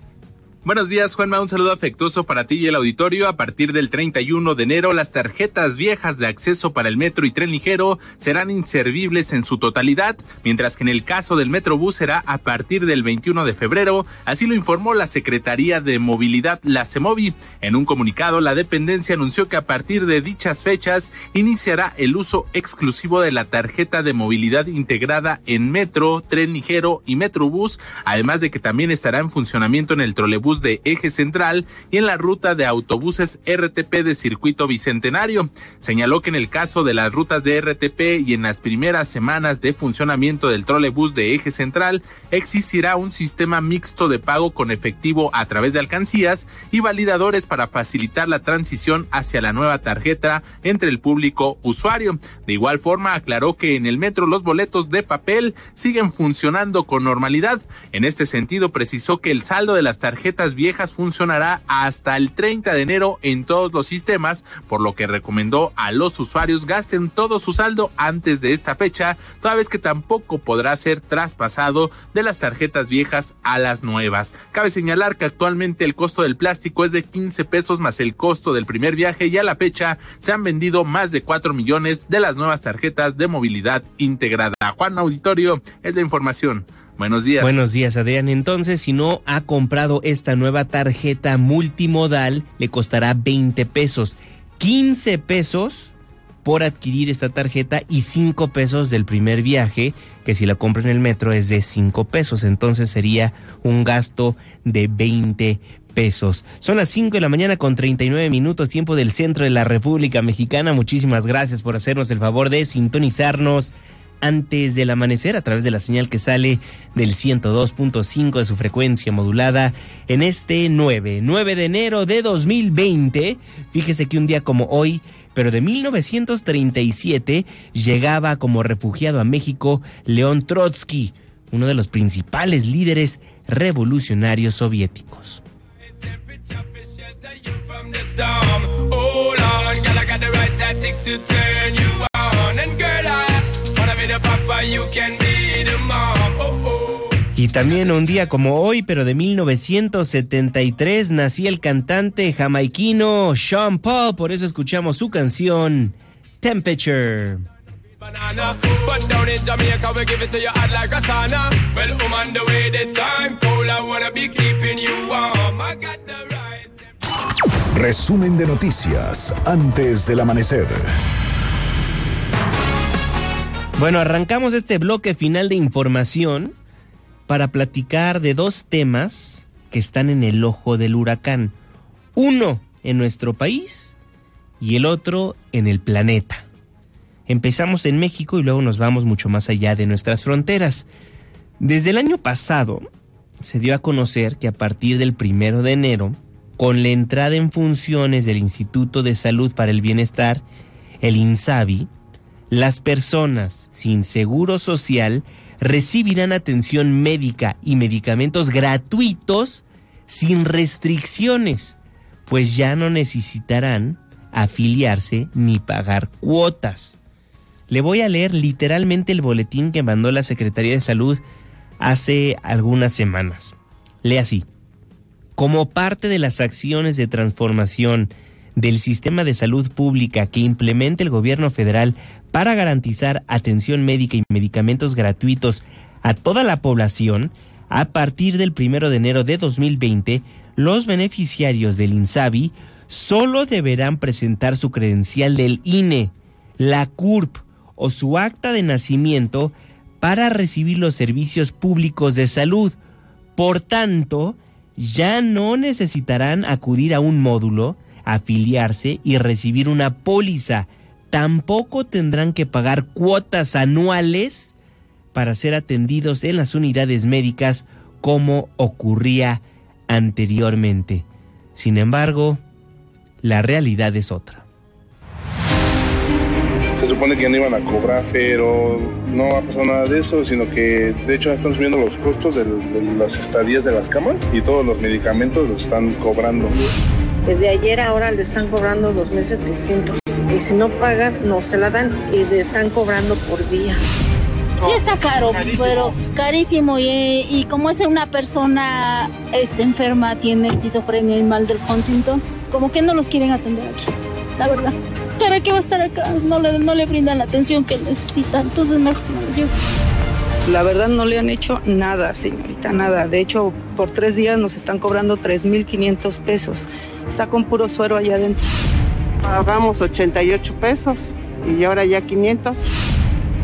Buenos días, Juanma. Un saludo afectuoso para ti y el auditorio. A partir del 31 de enero, las tarjetas viejas de acceso para el metro y tren ligero serán inservibles en su totalidad, mientras que en el caso del Metrobús será a partir del 21 de febrero. Así lo informó la Secretaría de Movilidad, la CEMOVI. En un comunicado, la dependencia anunció que a partir de dichas fechas iniciará el uso exclusivo de la tarjeta de movilidad integrada en metro, tren ligero y Metrobús, además de que también estará en funcionamiento en el trolebús de eje central y en la ruta de autobuses RTP de circuito bicentenario. Señaló que en el caso de las rutas de RTP y en las primeras semanas de funcionamiento del trolebús de eje central, existirá un sistema mixto de pago con efectivo a través de alcancías y validadores para facilitar la transición hacia la nueva tarjeta entre el público usuario. De igual forma, aclaró que en el metro los boletos de papel siguen funcionando con normalidad. En este sentido, precisó que el saldo de las tarjetas viejas funcionará hasta el 30 de enero en todos los sistemas, por lo que recomendó a los usuarios gasten todo su saldo antes de esta fecha, toda vez que tampoco podrá ser traspasado de las tarjetas viejas a las nuevas. Cabe señalar que actualmente el costo del plástico es de 15 pesos más el costo del primer viaje y a la fecha se han vendido más de 4 millones de las nuevas tarjetas de movilidad integrada. Juan Auditorio es la información. Buenos días. Buenos días, Adrián. Entonces, si no ha comprado esta nueva tarjeta multimodal, le costará 20 pesos. 15 pesos por adquirir esta tarjeta y 5 pesos del primer viaje, que si la compra en el metro es de 5 pesos. Entonces sería un gasto de 20 pesos. Son las 5 de la mañana con 39 minutos, tiempo del centro de la República Mexicana. Muchísimas gracias por hacernos el favor de sintonizarnos antes del amanecer a través de la señal que sale del 102.5 de su frecuencia modulada en este 9, 9 de enero de 2020. Fíjese que un día como hoy, pero de 1937, llegaba como refugiado a México León Trotsky, uno de los principales líderes revolucionarios soviéticos. Y también un día como hoy, pero de 1973, nació el cantante jamaiquino Sean Paul, por eso escuchamos su canción Temperature. Resumen de noticias antes del amanecer. Bueno, arrancamos este bloque final de información para platicar de dos temas que están en el ojo del huracán. Uno en nuestro país y el otro en el planeta. Empezamos en México y luego nos vamos mucho más allá de nuestras fronteras. Desde el año pasado se dio a conocer que a partir del primero de enero, con la entrada en funciones del Instituto de Salud para el Bienestar, el INSABI, las personas sin seguro social recibirán atención médica y medicamentos gratuitos sin restricciones, pues ya no necesitarán afiliarse ni pagar cuotas. Le voy a leer literalmente el boletín que mandó la Secretaría de Salud hace algunas semanas. Lee así. Como parte de las acciones de transformación del sistema de salud pública que implementa el gobierno federal para garantizar atención médica y medicamentos gratuitos a toda la población, a partir del primero de enero de 2020, los beneficiarios del INSABI solo deberán presentar su credencial del INE, la CURP o su acta de nacimiento para recibir los servicios públicos de salud. Por tanto, ya no necesitarán acudir a un módulo, afiliarse y recibir una póliza. Tampoco tendrán que pagar cuotas anuales para ser atendidos en las unidades médicas como ocurría anteriormente. Sin embargo, la realidad es otra. Se supone que ya no iban a cobrar, pero no ha pasado nada de eso, sino que de hecho están subiendo los costos de, las estadías de las camas y todos los medicamentos los están cobrando. Desde ayer ahora le están cobrando 2.700 y si no pagan no se la dan y le están cobrando por día. Sí está caro, pero carísimo y, y como es una persona este, enferma, tiene esquizofrenia y mal del Huntington, como que no los quieren atender aquí, la verdad. ¿Para qué va a estar acá? No le, no le brindan la atención que necesita, entonces mejor no yo. La verdad no le han hecho nada, señorita, nada. De hecho, por tres días nos están cobrando 3.500 pesos. Está con puro suero allá adentro. Pagamos 88 pesos y ahora ya 500.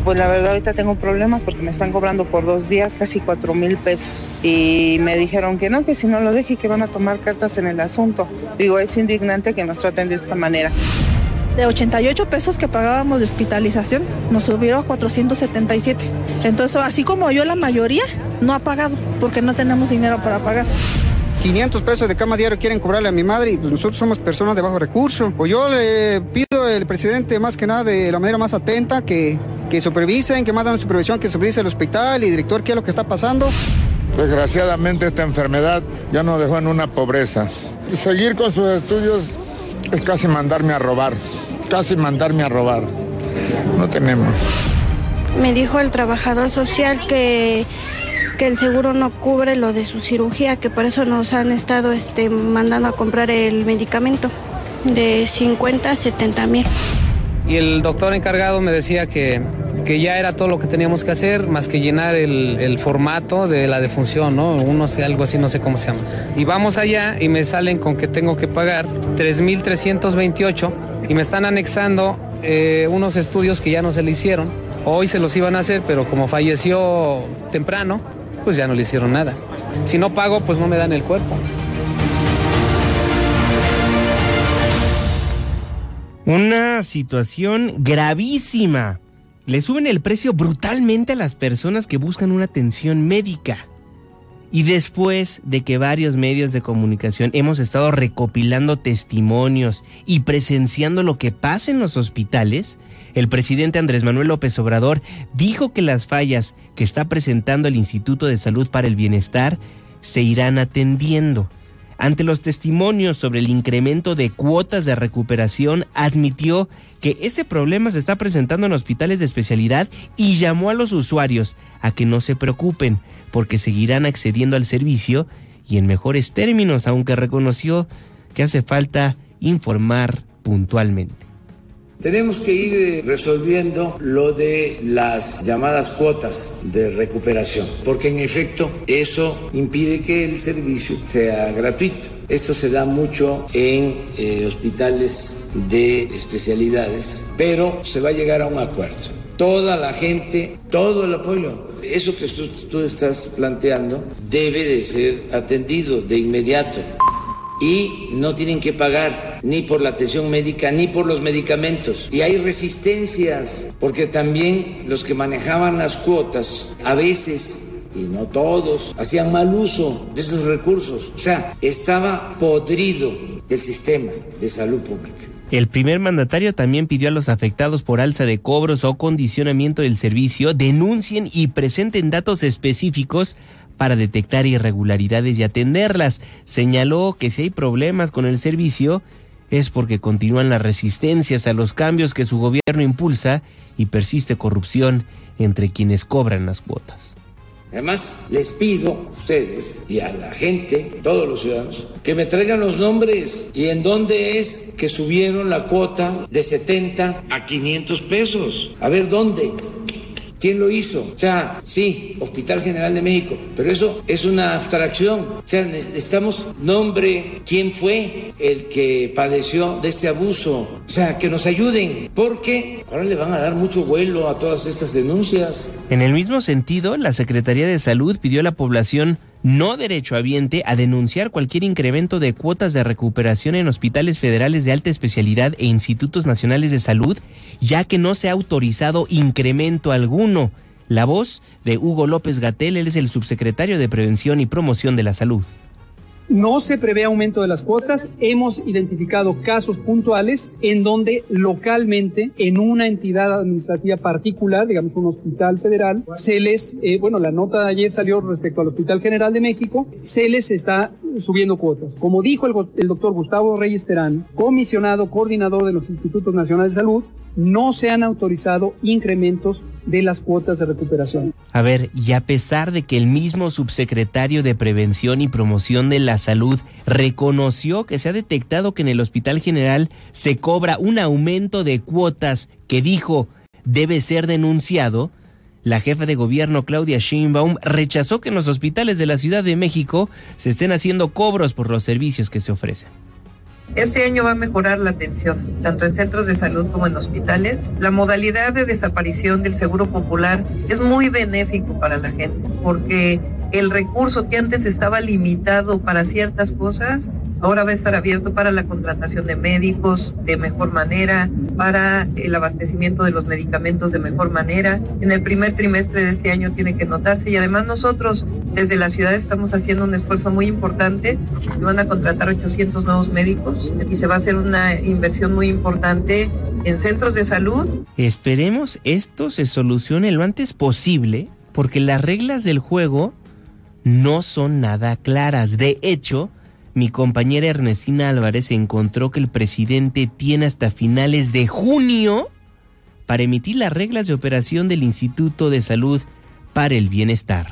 Pues la verdad ahorita tengo problemas porque me están cobrando por dos días casi cuatro mil pesos. Y me dijeron que no, que si no lo deje que van a tomar cartas en el asunto. Digo, es indignante que nos traten de esta manera. De 88 pesos que pagábamos de hospitalización, nos subieron a 477. Entonces, así como yo, la mayoría no ha pagado porque no tenemos dinero para pagar. 500 pesos de cama diario quieren cobrarle a mi madre y pues nosotros somos personas de bajo recurso. Pues yo le pido al presidente más que nada de la manera más atenta que, que supervisen, que mandan supervisión, que supervise el hospital y director qué es lo que está pasando. Desgraciadamente esta enfermedad ya nos dejó en una pobreza. Seguir con sus estudios es casi mandarme a robar, casi mandarme a robar. No tenemos. Me dijo el trabajador social que que el seguro no cubre lo de su cirugía, que por eso nos han estado este, mandando a comprar el medicamento de 50 a 70 mil. Y el doctor encargado me decía que, que ya era todo lo que teníamos que hacer, más que llenar el, el formato de la defunción, ¿no? Uno sé, algo así, no sé cómo se llama. Y vamos allá y me salen con que tengo que pagar 3.328 y me están anexando eh, unos estudios que ya no se le hicieron. Hoy se los iban a hacer, pero como falleció temprano, pues ya no le hicieron nada. Si no pago, pues no me dan el cuerpo. Una situación gravísima. Le suben el precio brutalmente a las personas que buscan una atención médica. Y después de que varios medios de comunicación hemos estado recopilando testimonios y presenciando lo que pasa en los hospitales, el presidente Andrés Manuel López Obrador dijo que las fallas que está presentando el Instituto de Salud para el Bienestar se irán atendiendo. Ante los testimonios sobre el incremento de cuotas de recuperación, admitió que ese problema se está presentando en hospitales de especialidad y llamó a los usuarios a que no se preocupen porque seguirán accediendo al servicio y en mejores términos, aunque reconoció que hace falta informar puntualmente. Tenemos que ir eh, resolviendo lo de las llamadas cuotas de recuperación, porque en efecto eso impide que el servicio sea gratuito. Esto se da mucho en eh, hospitales de especialidades, pero se va a llegar a un acuerdo. Toda la gente, todo el apoyo, eso que tú, tú estás planteando debe de ser atendido de inmediato y no tienen que pagar ni por la atención médica ni por los medicamentos. Y hay resistencias, porque también los que manejaban las cuotas a veces y no todos, hacían mal uso de esos recursos. O sea, estaba podrido el sistema de salud pública. El primer mandatario también pidió a los afectados por alza de cobros o condicionamiento del servicio denuncien y presenten datos específicos para detectar irregularidades y atenderlas. Señaló que si hay problemas con el servicio es porque continúan las resistencias a los cambios que su gobierno impulsa y persiste corrupción entre quienes cobran las cuotas. Además, les pido a ustedes y a la gente, todos los ciudadanos, que me traigan los nombres y en dónde es que subieron la cuota de 70 a 500 pesos. A ver, ¿dónde? ¿Quién lo hizo? O sea, sí, Hospital General de México, pero eso es una abstracción. O sea, necesitamos nombre, quién fue el que padeció de este abuso. O sea, que nos ayuden, porque ahora le van a dar mucho vuelo a todas estas denuncias. En el mismo sentido, la Secretaría de Salud pidió a la población no derechohabiente a denunciar cualquier incremento de cuotas de recuperación en hospitales federales de alta especialidad e institutos nacionales de salud, ya que no se ha autorizado incremento alguno. La voz de Hugo López Gatel, él es el subsecretario de Prevención y Promoción de la Salud. No se prevé aumento de las cuotas. Hemos identificado casos puntuales en donde localmente, en una entidad administrativa particular, digamos un hospital federal, se les, eh, bueno, la nota de ayer salió respecto al Hospital General de México, se les está subiendo cuotas. Como dijo el, el doctor Gustavo Reyes Terán, comisionado, coordinador de los Institutos Nacionales de Salud, no se han autorizado incrementos de las cuotas de recuperación. A ver, y a pesar de que el mismo subsecretario de Prevención y Promoción de la Salud reconoció que se ha detectado que en el Hospital General se cobra un aumento de cuotas que dijo debe ser denunciado, la jefa de gobierno Claudia Sheinbaum rechazó que en los hospitales de la Ciudad de México se estén haciendo cobros por los servicios que se ofrecen. Este año va a mejorar la atención, tanto en centros de salud como en hospitales. La modalidad de desaparición del seguro popular es muy benéfico para la gente, porque el recurso que antes estaba limitado para ciertas cosas, ahora va a estar abierto para la contratación de médicos de mejor manera, para el abastecimiento de los medicamentos de mejor manera. En el primer trimestre de este año tiene que notarse y además nosotros desde la ciudad estamos haciendo un esfuerzo muy importante. Van a contratar 800 nuevos médicos y se va a hacer una inversión muy importante en centros de salud. Esperemos esto se solucione lo antes posible porque las reglas del juego no son nada claras. De hecho, mi compañera Ernestina Álvarez encontró que el presidente tiene hasta finales de junio para emitir las reglas de operación del Instituto de Salud para el Bienestar.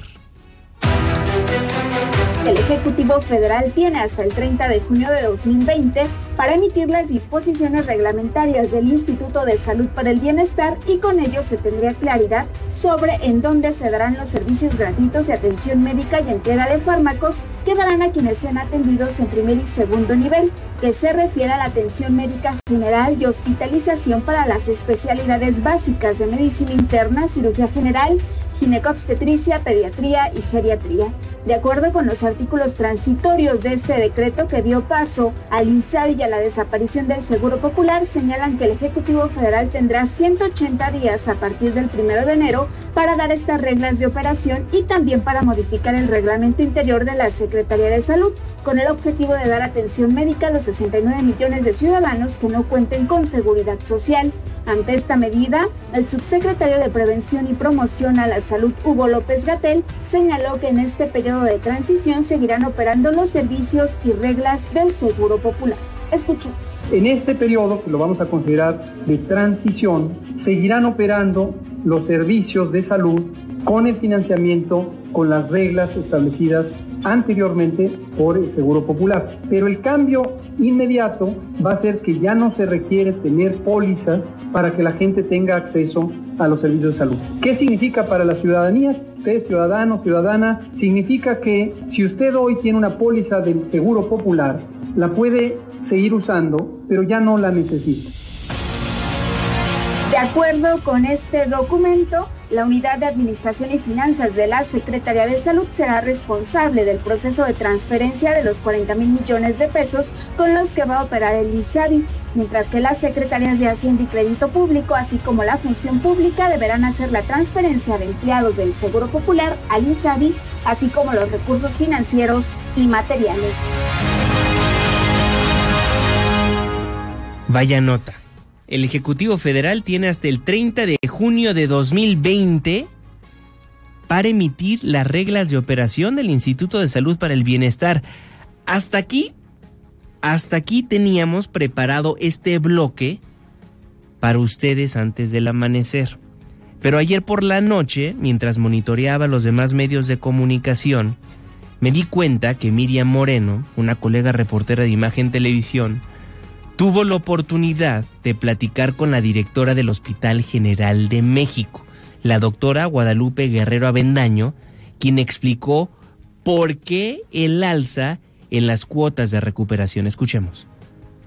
El Ejecutivo Federal tiene hasta el 30 de junio de 2020 para emitir las disposiciones reglamentarias del Instituto de Salud para el Bienestar y con ello se tendría claridad sobre en dónde se darán los servicios gratuitos de atención médica y entrega de fármacos que darán a quienes sean atendidos en primer y segundo nivel, que se refiere a la atención médica general y hospitalización para las especialidades básicas de medicina interna, cirugía general, ginecobstetricia, pediatría y geriatría. De acuerdo con los artículos transitorios de este decreto que dio paso al INSABI y la desaparición del Seguro Popular, señalan que el Ejecutivo Federal tendrá 180 días a partir del 1 de enero para dar estas reglas de operación y también para modificar el reglamento interior de la Secretaría de Salud, con el objetivo de dar atención médica a los 69 millones de ciudadanos que no cuenten con seguridad social. Ante esta medida, el subsecretario de Prevención y Promoción a la Salud, Hugo López Gatel, señaló que en este periodo de transición seguirán operando los servicios y reglas del Seguro Popular. Escuchemos. En este periodo, que lo vamos a considerar de transición, seguirán operando los servicios de salud con el financiamiento, con las reglas establecidas anteriormente por el Seguro Popular. Pero el cambio inmediato va a ser que ya no se requiere tener pólizas para que la gente tenga acceso a los servicios de salud. ¿Qué significa para la ciudadanía? Usted, ciudadano, ciudadana, significa que si usted hoy tiene una póliza del Seguro Popular, la puede seguir usando, pero ya no la necesita. De acuerdo con este documento, la Unidad de Administración y Finanzas de la Secretaría de Salud será responsable del proceso de transferencia de los 40 mil millones de pesos con los que va a operar el INSABI. mientras que las secretarías de Hacienda y Crédito Público, así como la Función Pública, deberán hacer la transferencia de empleados del Seguro Popular al INSABI, así como los recursos financieros y materiales. Vaya nota. El Ejecutivo Federal tiene hasta el 30 de junio de 2020 para emitir las reglas de operación del Instituto de Salud para el Bienestar. Hasta aquí, hasta aquí teníamos preparado este bloque para ustedes antes del amanecer. Pero ayer por la noche, mientras monitoreaba los demás medios de comunicación, me di cuenta que Miriam Moreno, una colega reportera de Imagen Televisión, tuvo la oportunidad de platicar con la directora del Hospital General de México, la doctora Guadalupe Guerrero Avendaño, quien explicó por qué el alza en las cuotas de recuperación. Escuchemos.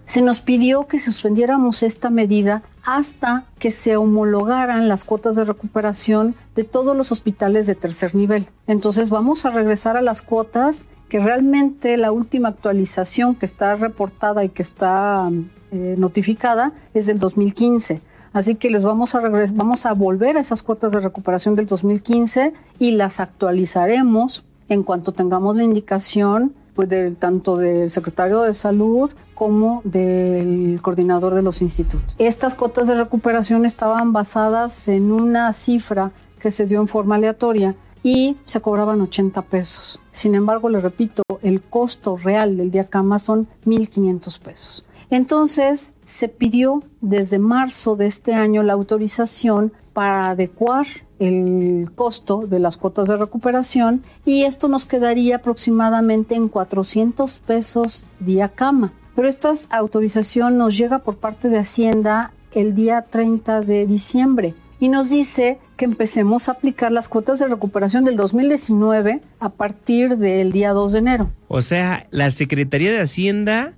Se nos pidió que suspendiéramos esta medida hasta que se homologaran las cuotas de recuperación de todos los hospitales de tercer nivel. Entonces vamos a regresar a las cuotas que realmente la última actualización que está reportada y que está eh, notificada es del 2015. Así que les vamos a vamos a volver a esas cuotas de recuperación del 2015 y las actualizaremos en cuanto tengamos la indicación pues, del, tanto del secretario de salud como del coordinador de los institutos. Estas cuotas de recuperación estaban basadas en una cifra que se dio en forma aleatoria y se cobraban 80 pesos. Sin embargo, le repito, el costo real del día cama son 1.500 pesos. Entonces, se pidió desde marzo de este año la autorización para adecuar el costo de las cuotas de recuperación y esto nos quedaría aproximadamente en 400 pesos día cama. Pero esta autorización nos llega por parte de Hacienda el día 30 de diciembre y nos dice que empecemos a aplicar las cuotas de recuperación del 2019 a partir del día 2 de enero. O sea, la Secretaría de Hacienda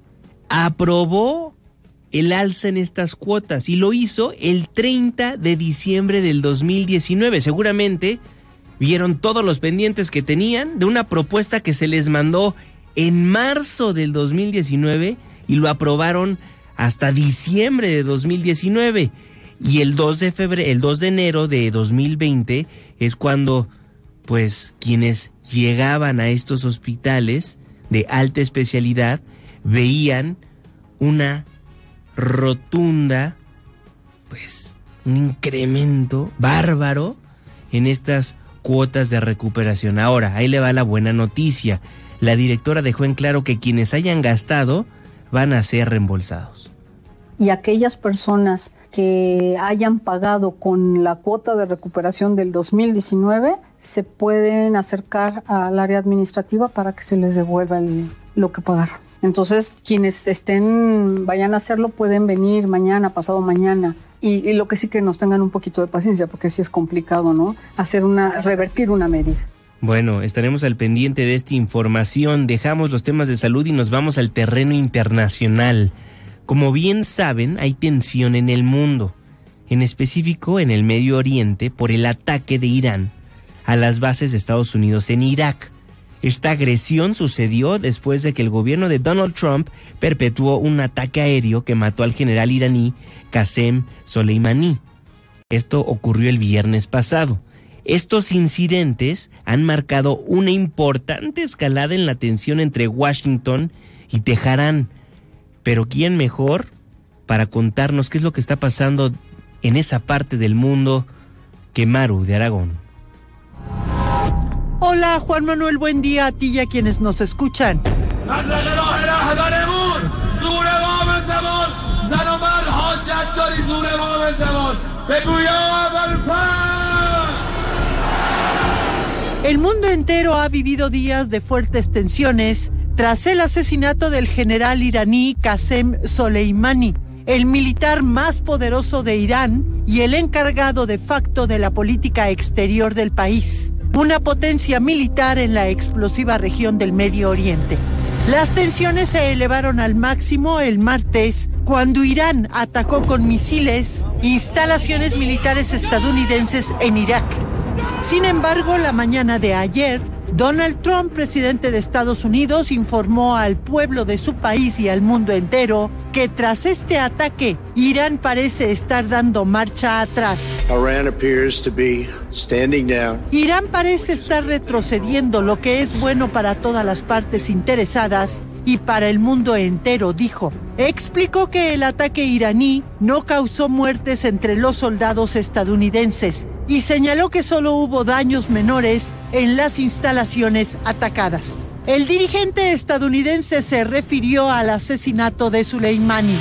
aprobó el alza en estas cuotas y lo hizo el 30 de diciembre del 2019. Seguramente vieron todos los pendientes que tenían de una propuesta que se les mandó en marzo del 2019 y lo aprobaron hasta diciembre de 2019. Y el 2 de el 2 de enero de 2020 es cuando pues quienes llegaban a estos hospitales de alta especialidad veían una rotunda pues un incremento bárbaro en estas cuotas de recuperación. Ahora, ahí le va la buena noticia. La directora dejó en claro que quienes hayan gastado van a ser reembolsados. Y aquellas personas que hayan pagado con la cuota de recuperación del 2019 se pueden acercar al área administrativa para que se les devuelva lo que pagaron. Entonces, quienes estén, vayan a hacerlo, pueden venir mañana, pasado mañana. Y, y, lo que sí que nos tengan un poquito de paciencia, porque sí es complicado, ¿no? Hacer una, revertir una medida. Bueno, estaremos al pendiente de esta información. Dejamos los temas de salud y nos vamos al terreno internacional. Como bien saben, hay tensión en el mundo, en específico en el Medio Oriente por el ataque de Irán a las bases de Estados Unidos en Irak. Esta agresión sucedió después de que el gobierno de Donald Trump perpetuó un ataque aéreo que mató al general iraní Qasem Soleimani. Esto ocurrió el viernes pasado. Estos incidentes han marcado una importante escalada en la tensión entre Washington y Teherán, pero ¿quién mejor para contarnos qué es lo que está pasando en esa parte del mundo que Maru de Aragón? Hola Juan Manuel, buen día a ti y a quienes nos escuchan. El mundo entero ha vivido días de fuertes tensiones tras el asesinato del general iraní Qasem Soleimani, el militar más poderoso de Irán y el encargado de facto de la política exterior del país, una potencia militar en la explosiva región del Medio Oriente. Las tensiones se elevaron al máximo el martes cuando Irán atacó con misiles instalaciones militares estadounidenses en Irak. Sin embargo, la mañana de ayer, Donald Trump, presidente de Estados Unidos, informó al pueblo de su país y al mundo entero que tras este ataque, Irán parece estar dando marcha atrás. Irán parece estar retrocediendo, lo que es bueno para todas las partes interesadas y para el mundo entero, dijo. Explicó que el ataque iraní no causó muertes entre los soldados estadounidenses y señaló que solo hubo daños menores en las instalaciones atacadas. El dirigente estadounidense se refirió al asesinato de Soleimani.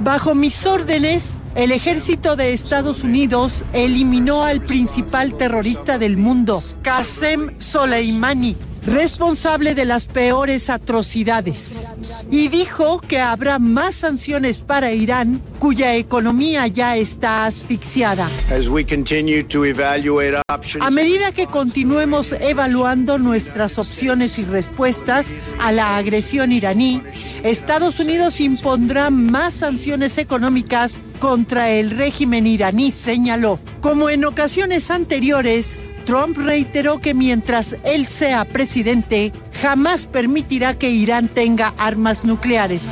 Bajo mis órdenes, el ejército de Estados Unidos eliminó al principal terrorista del mundo, Qasem Soleimani, responsable de las peores atrocidades, y dijo que habrá más sanciones para Irán, cuya economía ya está asfixiada. A medida que continuemos evaluando nuestras opciones y respuestas a la agresión iraní, Estados Unidos impondrá más sanciones económicas contra el régimen iraní, señaló. Como en ocasiones anteriores, Trump reiteró que mientras él sea presidente, jamás permitirá que Irán tenga armas nucleares.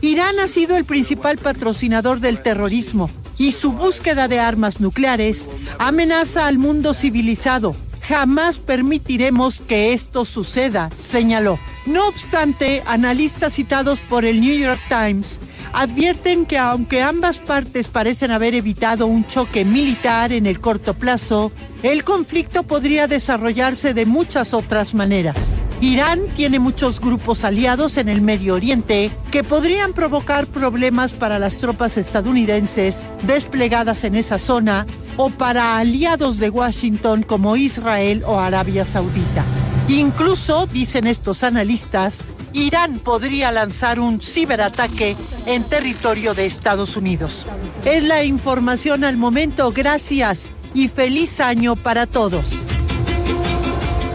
Irán ha sido el principal patrocinador del terrorismo y su búsqueda de armas nucleares amenaza al mundo civilizado. Jamás permitiremos que esto suceda, señaló. No obstante, analistas citados por el New York Times advierten que aunque ambas partes parecen haber evitado un choque militar en el corto plazo, el conflicto podría desarrollarse de muchas otras maneras. Irán tiene muchos grupos aliados en el Medio Oriente que podrían provocar problemas para las tropas estadounidenses desplegadas en esa zona o para aliados de Washington como Israel o Arabia Saudita. Incluso, dicen estos analistas, Irán podría lanzar un ciberataque en territorio de Estados Unidos. Es la información al momento. Gracias y feliz año para todos.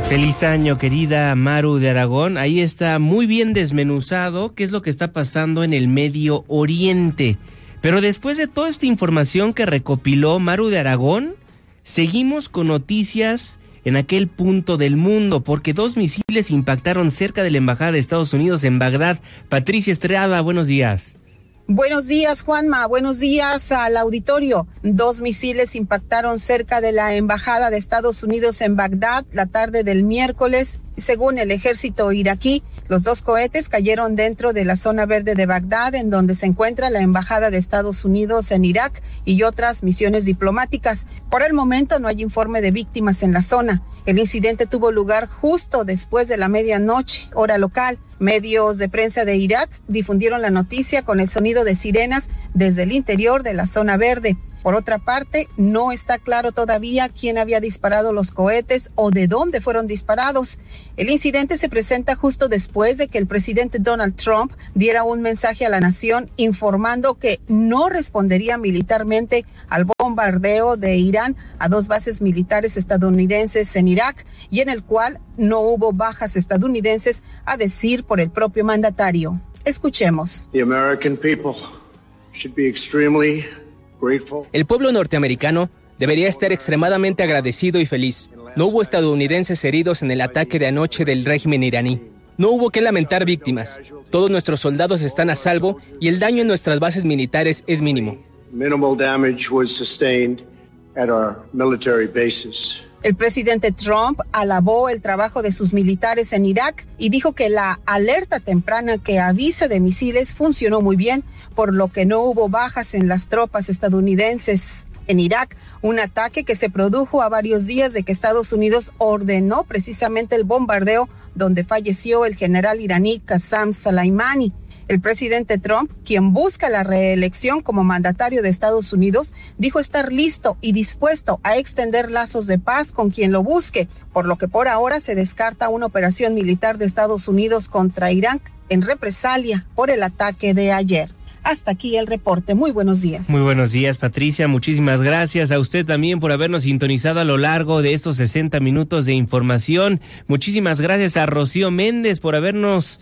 Feliz año, querida Maru de Aragón. Ahí está muy bien desmenuzado qué es lo que está pasando en el Medio Oriente. Pero después de toda esta información que recopiló Maru de Aragón, seguimos con noticias en aquel punto del mundo porque dos misiles impactaron cerca de la Embajada de Estados Unidos en Bagdad. Patricia Estrada, buenos días. Buenos días, Juanma. Buenos días al auditorio. Dos misiles impactaron cerca de la Embajada de Estados Unidos en Bagdad la tarde del miércoles. Según el ejército iraquí, los dos cohetes cayeron dentro de la zona verde de Bagdad, en donde se encuentra la Embajada de Estados Unidos en Irak y otras misiones diplomáticas. Por el momento no hay informe de víctimas en la zona. El incidente tuvo lugar justo después de la medianoche, hora local. Medios de prensa de Irak difundieron la noticia con el sonido de sirenas desde el interior de la zona verde. Por otra parte, no está claro todavía quién había disparado los cohetes o de dónde fueron disparados. El incidente se presenta justo después de que el presidente Donald Trump diera un mensaje a la nación informando que no respondería militarmente al bombardeo de Irán a dos bases militares estadounidenses en Irak y en el cual no hubo bajas estadounidenses a decir por el propio mandatario. Escuchemos. The American people should be extremely el pueblo norteamericano debería estar extremadamente agradecido y feliz. No hubo estadounidenses heridos en el ataque de anoche del régimen iraní. No hubo que lamentar víctimas. Todos nuestros soldados están a salvo y el daño en nuestras bases militares es mínimo. El presidente Trump alabó el trabajo de sus militares en Irak y dijo que la alerta temprana que avisa de misiles funcionó muy bien, por lo que no hubo bajas en las tropas estadounidenses en Irak, un ataque que se produjo a varios días de que Estados Unidos ordenó precisamente el bombardeo donde falleció el general iraní Qassam Soleimani. El presidente Trump, quien busca la reelección como mandatario de Estados Unidos, dijo estar listo y dispuesto a extender lazos de paz con quien lo busque, por lo que por ahora se descarta una operación militar de Estados Unidos contra Irán en represalia por el ataque de ayer. Hasta aquí el reporte. Muy buenos días. Muy buenos días, Patricia. Muchísimas gracias a usted también por habernos sintonizado a lo largo de estos 60 minutos de información. Muchísimas gracias a Rocío Méndez por habernos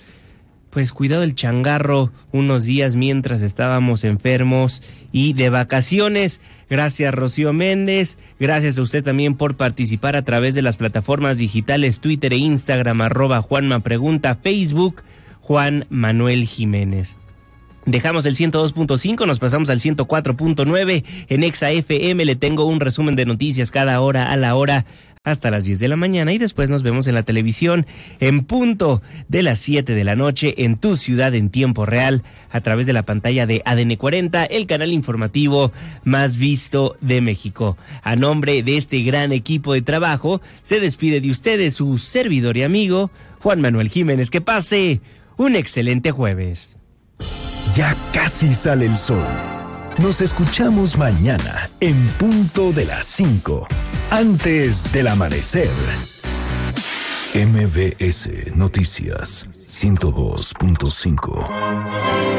pues cuidado el changarro unos días mientras estábamos enfermos y de vacaciones. Gracias Rocío Méndez, gracias a usted también por participar a través de las plataformas digitales Twitter e Instagram arroba Juanma Pregunta, Facebook Juan Manuel Jiménez. Dejamos el 102.5, nos pasamos al 104.9 en Exa FM. Le tengo un resumen de noticias cada hora a la hora hasta las 10 de la mañana y después nos vemos en la televisión en punto de las 7 de la noche en tu ciudad en tiempo real a través de la pantalla de ADN 40, el canal informativo más visto de México. A nombre de este gran equipo de trabajo, se despide de ustedes su servidor y amigo Juan Manuel Jiménez. Que pase un excelente jueves. Ya casi sale el sol. Nos escuchamos mañana en punto de las 5, antes del amanecer. MBS Noticias 102.5